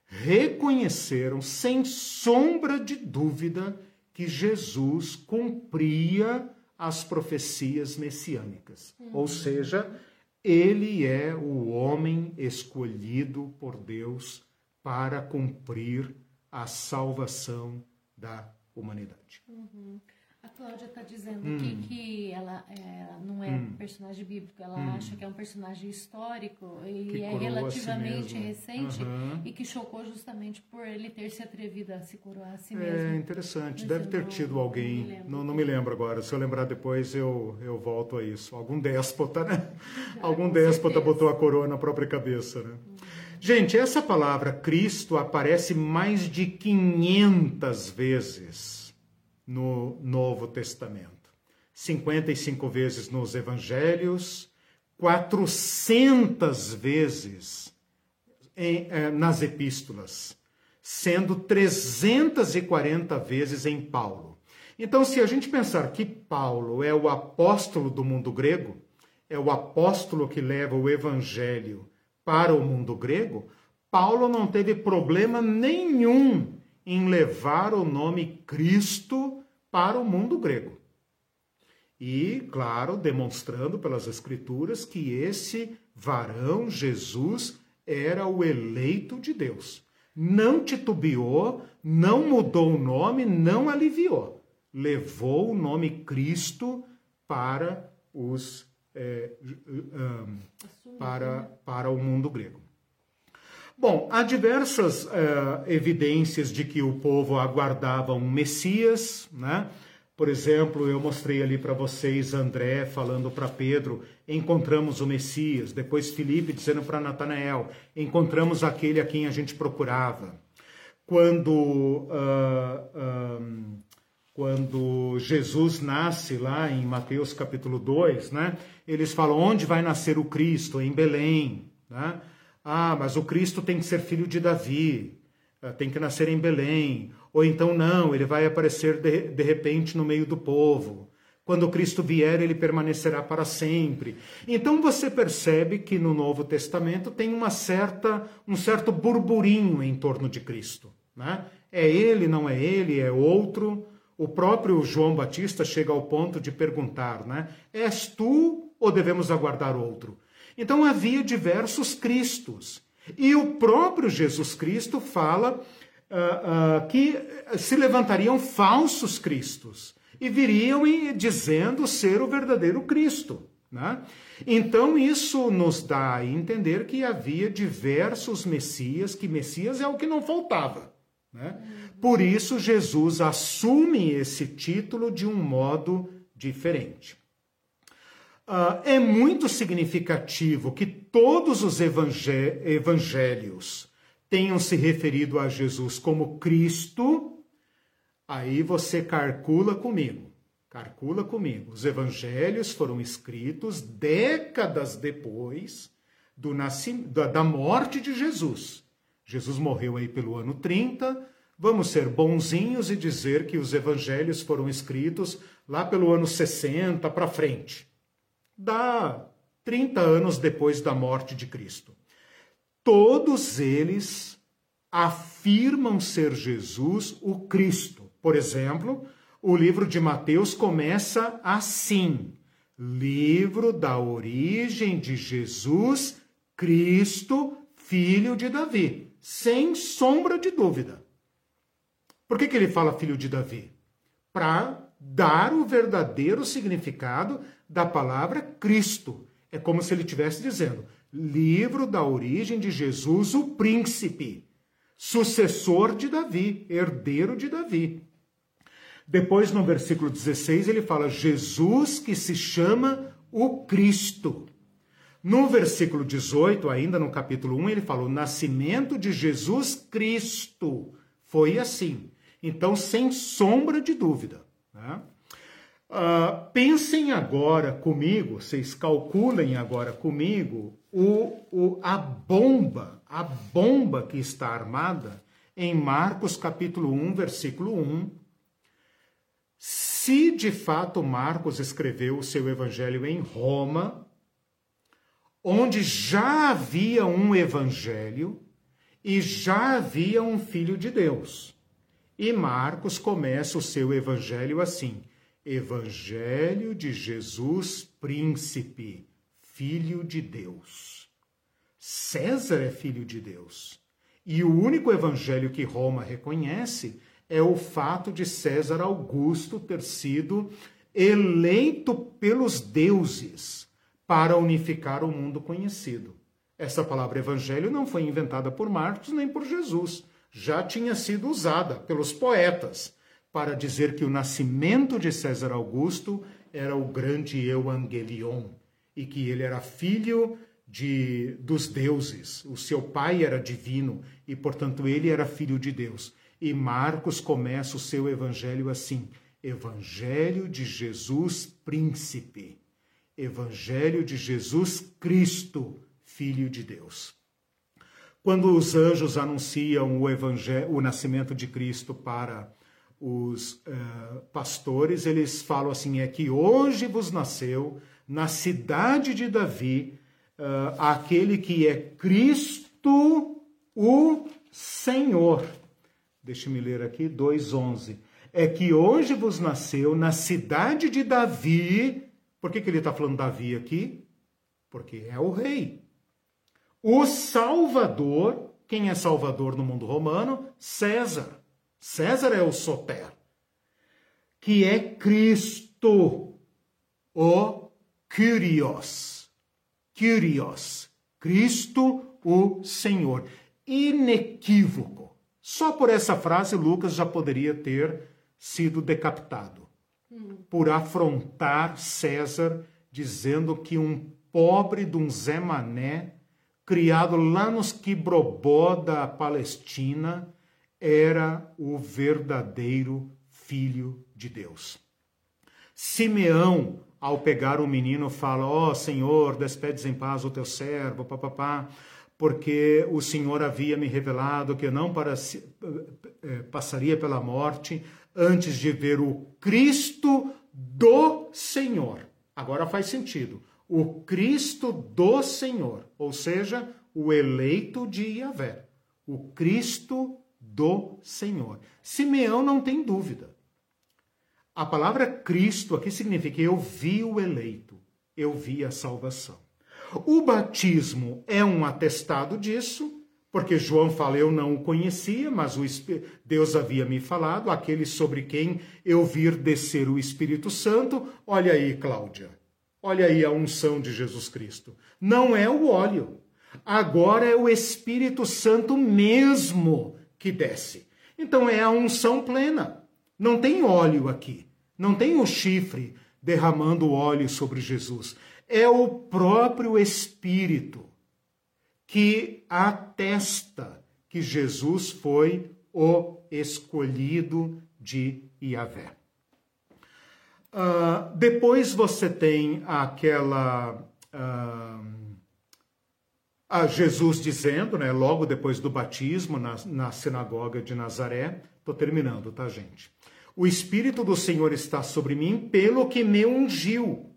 reconheceram sem sombra de dúvida que Jesus cumpria as profecias messiânicas. Uhum. Ou seja, ele é o homem escolhido por Deus para cumprir a salvação da humanidade. Uhum. A Cláudia está dizendo hum. aqui que ela, ela não é hum. personagem bíblico, ela hum. acha que é um personagem histórico e que é relativamente si recente uhum. e que chocou justamente por ele ter se atrevido a se coroar a si é mesmo. É interessante, deve ter tido alguém, não, não, me lembro agora, se eu lembrar depois eu, eu volto a isso. Algum déspota, né? (laughs) Algum déspota certeza. botou a coroa na própria cabeça, né? Gente, essa palavra Cristo aparece mais de 500 vezes no Novo Testamento. 55 vezes nos evangelhos, 400 vezes em, eh, nas epístolas, sendo 340 vezes em Paulo. Então, se a gente pensar que Paulo é o apóstolo do mundo grego, é o apóstolo que leva o evangelho para o mundo grego, Paulo não teve problema nenhum em levar o nome Cristo para o mundo grego. E, claro, demonstrando pelas Escrituras que esse varão, Jesus, era o eleito de Deus. Não titubeou, não mudou o nome, não aliviou. Levou o nome Cristo para os é, um, para, para o mundo grego. Bom, há diversas uh, evidências de que o povo aguardava um Messias, né? Por exemplo, eu mostrei ali para vocês André falando para Pedro: encontramos o Messias. Depois Felipe dizendo para Natanael: encontramos aquele a quem a gente procurava. Quando, uh, quando Jesus nasce lá em Mateus capítulo 2, né? Eles falam: onde vai nascer o Cristo? Em Belém. Né? Ah, mas o Cristo tem que ser filho de Davi, eh, tem que nascer em Belém. Ou então, não, ele vai aparecer de, de repente no meio do povo. Quando Cristo vier, ele permanecerá para sempre. Então você percebe que no Novo Testamento tem uma certa, um certo burburinho em torno de Cristo. Né? É ele, não é ele, é outro. O próprio João Batista chega ao ponto de perguntar, né? És tu ou devemos aguardar outro? Então havia diversos Cristos. E o próprio Jesus Cristo fala uh, uh, que se levantariam falsos Cristos e viriam dizendo ser o verdadeiro Cristo. Né? Então isso nos dá a entender que havia diversos Messias, que Messias é o que não faltava. Né? Por isso Jesus assume esse título de um modo diferente. Uh, é muito significativo que todos os evangelhos tenham se referido a Jesus como Cristo. Aí você calcula comigo. Calcula comigo. Os evangelhos foram escritos décadas depois do da morte de Jesus. Jesus morreu aí pelo ano 30. Vamos ser bonzinhos e dizer que os evangelhos foram escritos lá pelo ano 60 para frente da 30 anos depois da morte de Cristo. Todos eles afirmam ser Jesus o Cristo. Por exemplo, o livro de Mateus começa assim: Livro da origem de Jesus Cristo, filho de Davi, sem sombra de dúvida. Por que, que ele fala filho de Davi? Para dar o verdadeiro significado da palavra Cristo. É como se ele estivesse dizendo: livro da origem de Jesus, o príncipe, sucessor de Davi, herdeiro de Davi. Depois, no versículo 16, ele fala Jesus que se chama o Cristo. No versículo 18, ainda no capítulo 1, ele fala: o nascimento de Jesus Cristo foi assim. Então, sem sombra de dúvida. Né? Uh, pensem agora comigo, vocês calculem agora comigo o, o, a bomba, a bomba que está armada em Marcos capítulo 1, versículo 1. Se de fato Marcos escreveu o seu evangelho em Roma, onde já havia um evangelho e já havia um filho de Deus. E Marcos começa o seu evangelho assim: Evangelho de Jesus Príncipe, Filho de Deus. César é filho de Deus. E o único evangelho que Roma reconhece é o fato de César Augusto ter sido eleito pelos deuses para unificar o mundo conhecido. Essa palavra evangelho não foi inventada por Marcos nem por Jesus, já tinha sido usada pelos poetas para dizer que o nascimento de César Augusto era o grande Evangelion e que ele era filho de, dos deuses. O seu pai era divino e, portanto, ele era filho de Deus. E Marcos começa o seu evangelho assim: Evangelho de Jesus Príncipe, Evangelho de Jesus Cristo, Filho de Deus. Quando os anjos anunciam o, evangelho, o nascimento de Cristo para os uh, pastores, eles falam assim: é que hoje vos nasceu na cidade de Davi uh, aquele que é Cristo, o Senhor. Deixe-me ler aqui, 2,11. é que hoje vos nasceu na cidade de Davi. Por que, que ele está falando Davi aqui? Porque é o rei. O Salvador, quem é Salvador no mundo romano? César. César é o soter, que é Cristo, o Kyrios. Kyrios. Cristo, o Senhor. Inequívoco. Só por essa frase, Lucas já poderia ter sido decapitado. Por afrontar César, dizendo que um pobre de um Zé Mané, criado lá nos Quibrobó da Palestina, era o verdadeiro filho de Deus. Simeão, ao pegar o menino, fala: Ó oh, Senhor, despedes em paz o teu servo, papapá, porque o Senhor havia me revelado que eu não para, eh, passaria pela morte antes de ver o Cristo do Senhor. Agora faz sentido. O Cristo do Senhor, ou seja, o eleito de Yahvé. O Cristo do Senhor. Simeão não tem dúvida. A palavra Cristo aqui significa eu vi o eleito, eu vi a salvação. O batismo é um atestado disso, porque João fala, eu não o conhecia, mas o Deus havia me falado, aquele sobre quem eu vir descer o Espírito Santo. Olha aí, Cláudia, olha aí a unção de Jesus Cristo. Não é o óleo, agora é o Espírito Santo mesmo que desce. Então é a unção plena. Não tem óleo aqui, não tem o chifre derramando óleo sobre Jesus. É o próprio Espírito que atesta que Jesus foi o escolhido de Yahvé. Uh, depois você tem aquela. Uh, a Jesus dizendo, né, logo depois do batismo, na, na sinagoga de Nazaré, estou terminando, tá, gente? O Espírito do Senhor está sobre mim, pelo que me ungiu.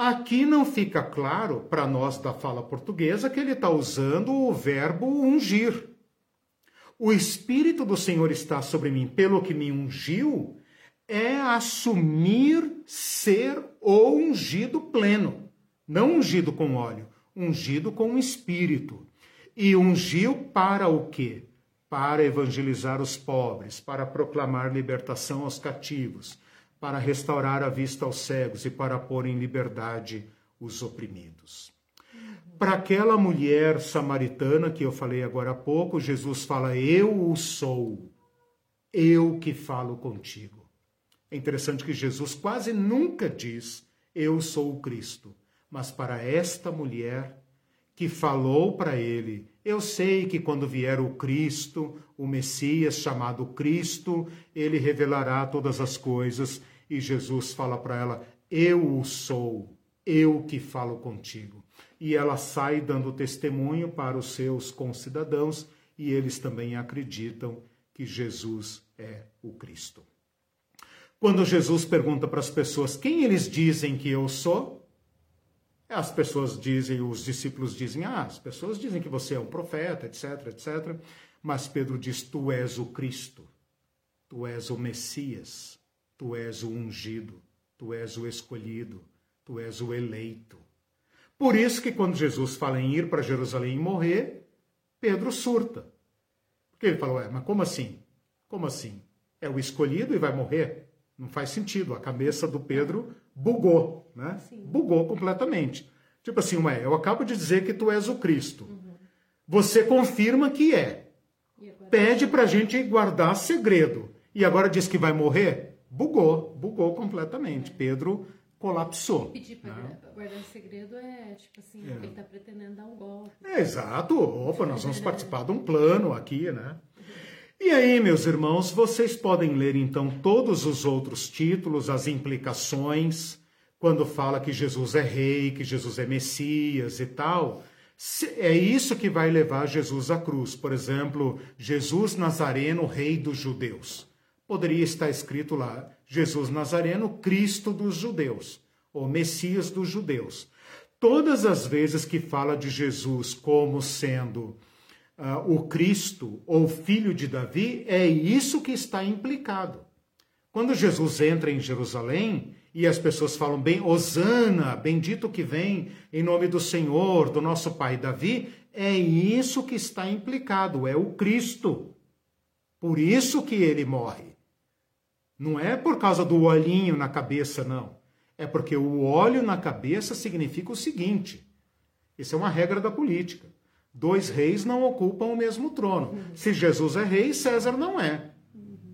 Aqui não fica claro, para nós da fala portuguesa, que ele está usando o verbo ungir. O Espírito do Senhor está sobre mim, pelo que me ungiu, é assumir ser o ungido pleno, não ungido com óleo ungido com o Espírito. E ungiu para o quê? Para evangelizar os pobres, para proclamar libertação aos cativos, para restaurar a vista aos cegos e para pôr em liberdade os oprimidos. Para aquela mulher samaritana que eu falei agora há pouco, Jesus fala: Eu o sou, eu que falo contigo. É interessante que Jesus quase nunca diz: Eu sou o Cristo mas para esta mulher que falou para ele: Eu sei que quando vier o Cristo, o Messias chamado Cristo, ele revelará todas as coisas. E Jesus fala para ela: Eu o sou, eu que falo contigo. E ela sai dando testemunho para os seus concidadãos e eles também acreditam que Jesus é o Cristo. Quando Jesus pergunta para as pessoas quem eles dizem que eu sou, as pessoas dizem, os discípulos dizem, ah, as pessoas dizem que você é um profeta, etc, etc. Mas Pedro diz: Tu és o Cristo, tu és o Messias, tu és o ungido, tu és o escolhido, tu és o eleito. Por isso que quando Jesus fala em ir para Jerusalém e morrer, Pedro surta. Porque ele falou: Ué, mas como assim? Como assim? É o escolhido e vai morrer? Não faz sentido. A cabeça do Pedro bugou, né? Sim. Bugou completamente. Tipo assim, ué, eu acabo de dizer que tu és o Cristo. Uhum. Você confirma que é. Pede pra gente guardar segredo. E agora diz que vai morrer? Bugou, bugou completamente. É. Pedro colapsou. Pedir pra né? guardar segredo é tipo assim, é. ele tá pretendendo dar um golpe. É, exato. Opa, nós vamos (laughs) participar de um plano aqui, né? E aí, meus irmãos, vocês podem ler então todos os outros títulos, as implicações, quando fala que Jesus é rei, que Jesus é Messias e tal. É isso que vai levar Jesus à cruz. Por exemplo, Jesus Nazareno, rei dos judeus. Poderia estar escrito lá, Jesus Nazareno, Cristo dos judeus, ou Messias dos judeus. Todas as vezes que fala de Jesus como sendo uh, o Cristo ou filho de Davi, é isso que está implicado. Quando Jesus entra em Jerusalém e as pessoas falam bem, Osana, bendito que vem em nome do Senhor, do nosso pai Davi, é isso que está implicado, é o Cristo. Por isso que ele morre. Não é por causa do olhinho na cabeça, não. É porque o óleo na cabeça significa o seguinte: isso é uma regra da política. Dois reis não ocupam o mesmo trono. Se Jesus é rei, César não é.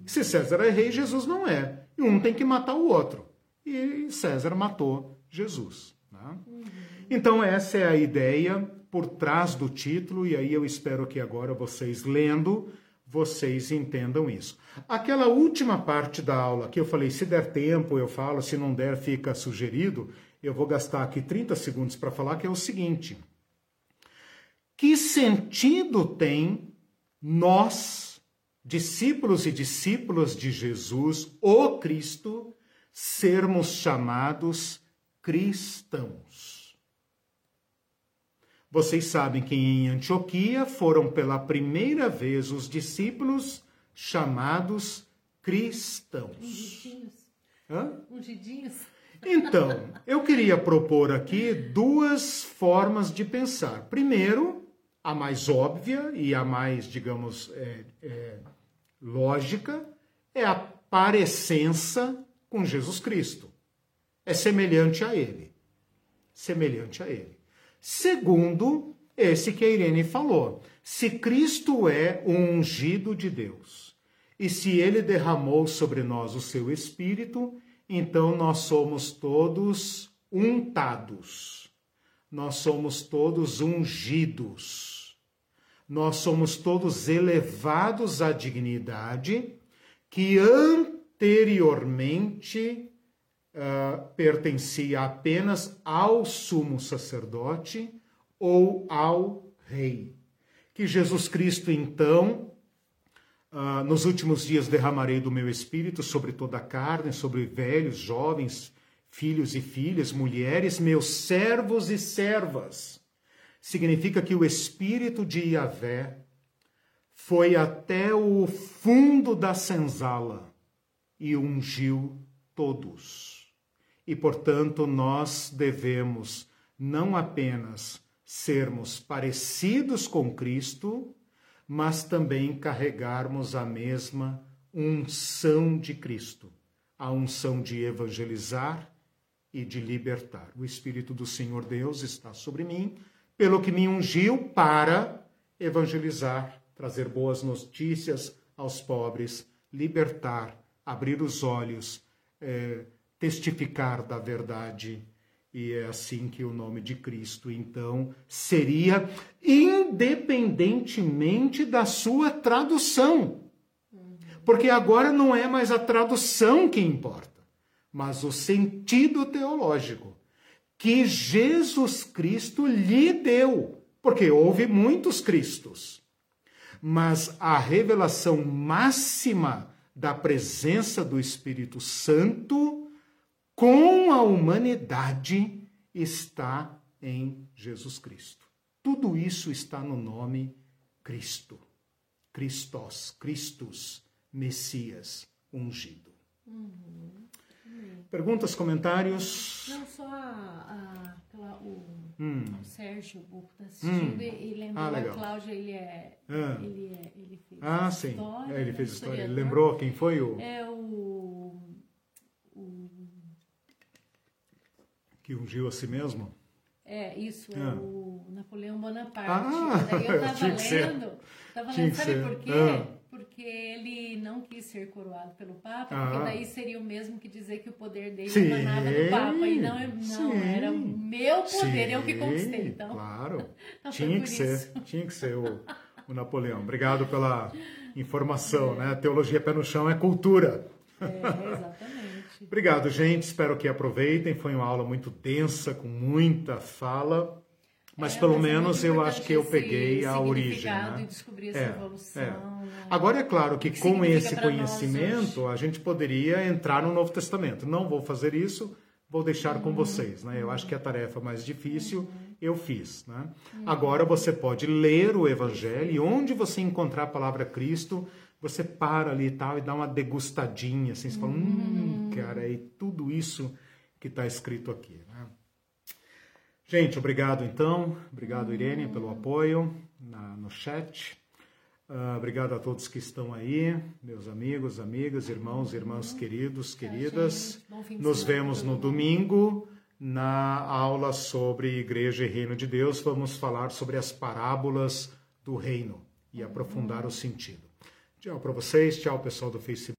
Se César é rei, Jesus não é. E um tem que matar o outro. E César matou Jesus. Né? Então, essa é a ideia por trás do título, e aí eu espero que agora vocês lendo, vocês entendam isso. Aquela última parte da aula que eu falei, se der tempo eu falo, se não der fica sugerido, eu vou gastar aqui 30 segundos para falar que é o seguinte: que sentido tem nós, discípulos e discípulas de Jesus, o Cristo, sermos chamados cristãos? Vocês sabem que em Antioquia foram pela primeira vez os discípulos chamados cristãos. Ungidinhos. Hã? Ungidinhos. Então, eu queria propor aqui duas formas de pensar. Primeiro, a mais óbvia e a mais, digamos, é, é, lógica, é a parecença com Jesus Cristo. É semelhante a Ele. Semelhante a Ele. Segundo, esse que a Irene falou. Se Cristo é o ungido de Deus, e se ele derramou sobre nós o seu Espírito, então nós somos todos untados, nós somos todos ungidos, nós somos todos elevados à dignidade que anteriormente uh, pertencia apenas ao sumo sacerdote ou ao rei. Que Jesus Cristo, então, Uh, nos últimos dias derramarei do meu espírito sobre toda a carne, sobre velhos, jovens, filhos e filhas, mulheres, meus servos e servas. Significa que o espírito de Yahvé foi até o fundo da senzala e ungiu todos. E, portanto, nós devemos não apenas sermos parecidos com Cristo, mas também carregarmos a mesma unção de Cristo, a unção de evangelizar e de libertar. O Espírito do Senhor Deus está sobre mim, pelo que me ungiu para evangelizar, trazer boas notícias aos pobres, libertar, abrir os olhos, é, testificar da verdade e é assim que o nome de Cristo, então, seria independentemente da sua tradução. Porque agora não é mais a tradução que importa, mas o sentido teológico que Jesus Cristo lhe deu. Porque houve muitos Cristos. Mas a revelação máxima da presença do Espírito Santo com a humanidade está em Jesus Cristo. Tudo isso está no nome Cristo. Christos, Christus, Messias, ungido. Uhum. Perguntas, comentários? Não, só a, a, o, hum. o, Sérgio Buco está assistindo hum. e, lembrou ah, a Cláudia, ele, é, ah. ele, é, ele fez ah, sim. história. É, ele fez história. Ele lembrou quem foi o... É o que ungiu a si mesmo? É, isso, é, o Napoleão Bonaparte. Ah, Daí eu (laughs) estava lendo, estava lendo, sabe ser. por quê? Ah. Porque ele não quis ser coroado pelo Papa, ah. porque daí seria o mesmo que dizer que o poder dele sim, emanava do Papa. E não, é, não era o meu poder, sim, eu que conquistei. Então, claro, (laughs) então tinha que ser, tinha que ser o, o Napoleão. Obrigado pela informação, é. né? Teologia pé no chão é cultura. É, exatamente. (laughs) Obrigado, gente. Espero que aproveitem. Foi uma aula muito densa, com muita fala. Mas é, pelo mas é menos é eu acho que eu peguei a origem. Né? E descobrir essa é, evolução. É. Agora é claro que, que com esse conhecimento a gente poderia entrar no Novo Testamento. Não vou fazer isso, vou deixar com vocês, né? Eu acho que a tarefa mais difícil eu fiz, né? Agora você pode ler o Evangelho e onde você encontrar a palavra Cristo, você para ali e tal e dá uma degustadinha, assim, você fala, hum, cara, é tudo isso que está escrito aqui, né? Gente, obrigado então, obrigado Irene pelo apoio na, no chat. Uh, obrigado a todos que estão aí, meus amigos, amigas, irmãos, irmãs queridos, queridas. Nos vemos no domingo na aula sobre Igreja e Reino de Deus. Vamos falar sobre as parábolas do reino e aprofundar o sentido. Tchau para vocês, tchau pessoal do Facebook.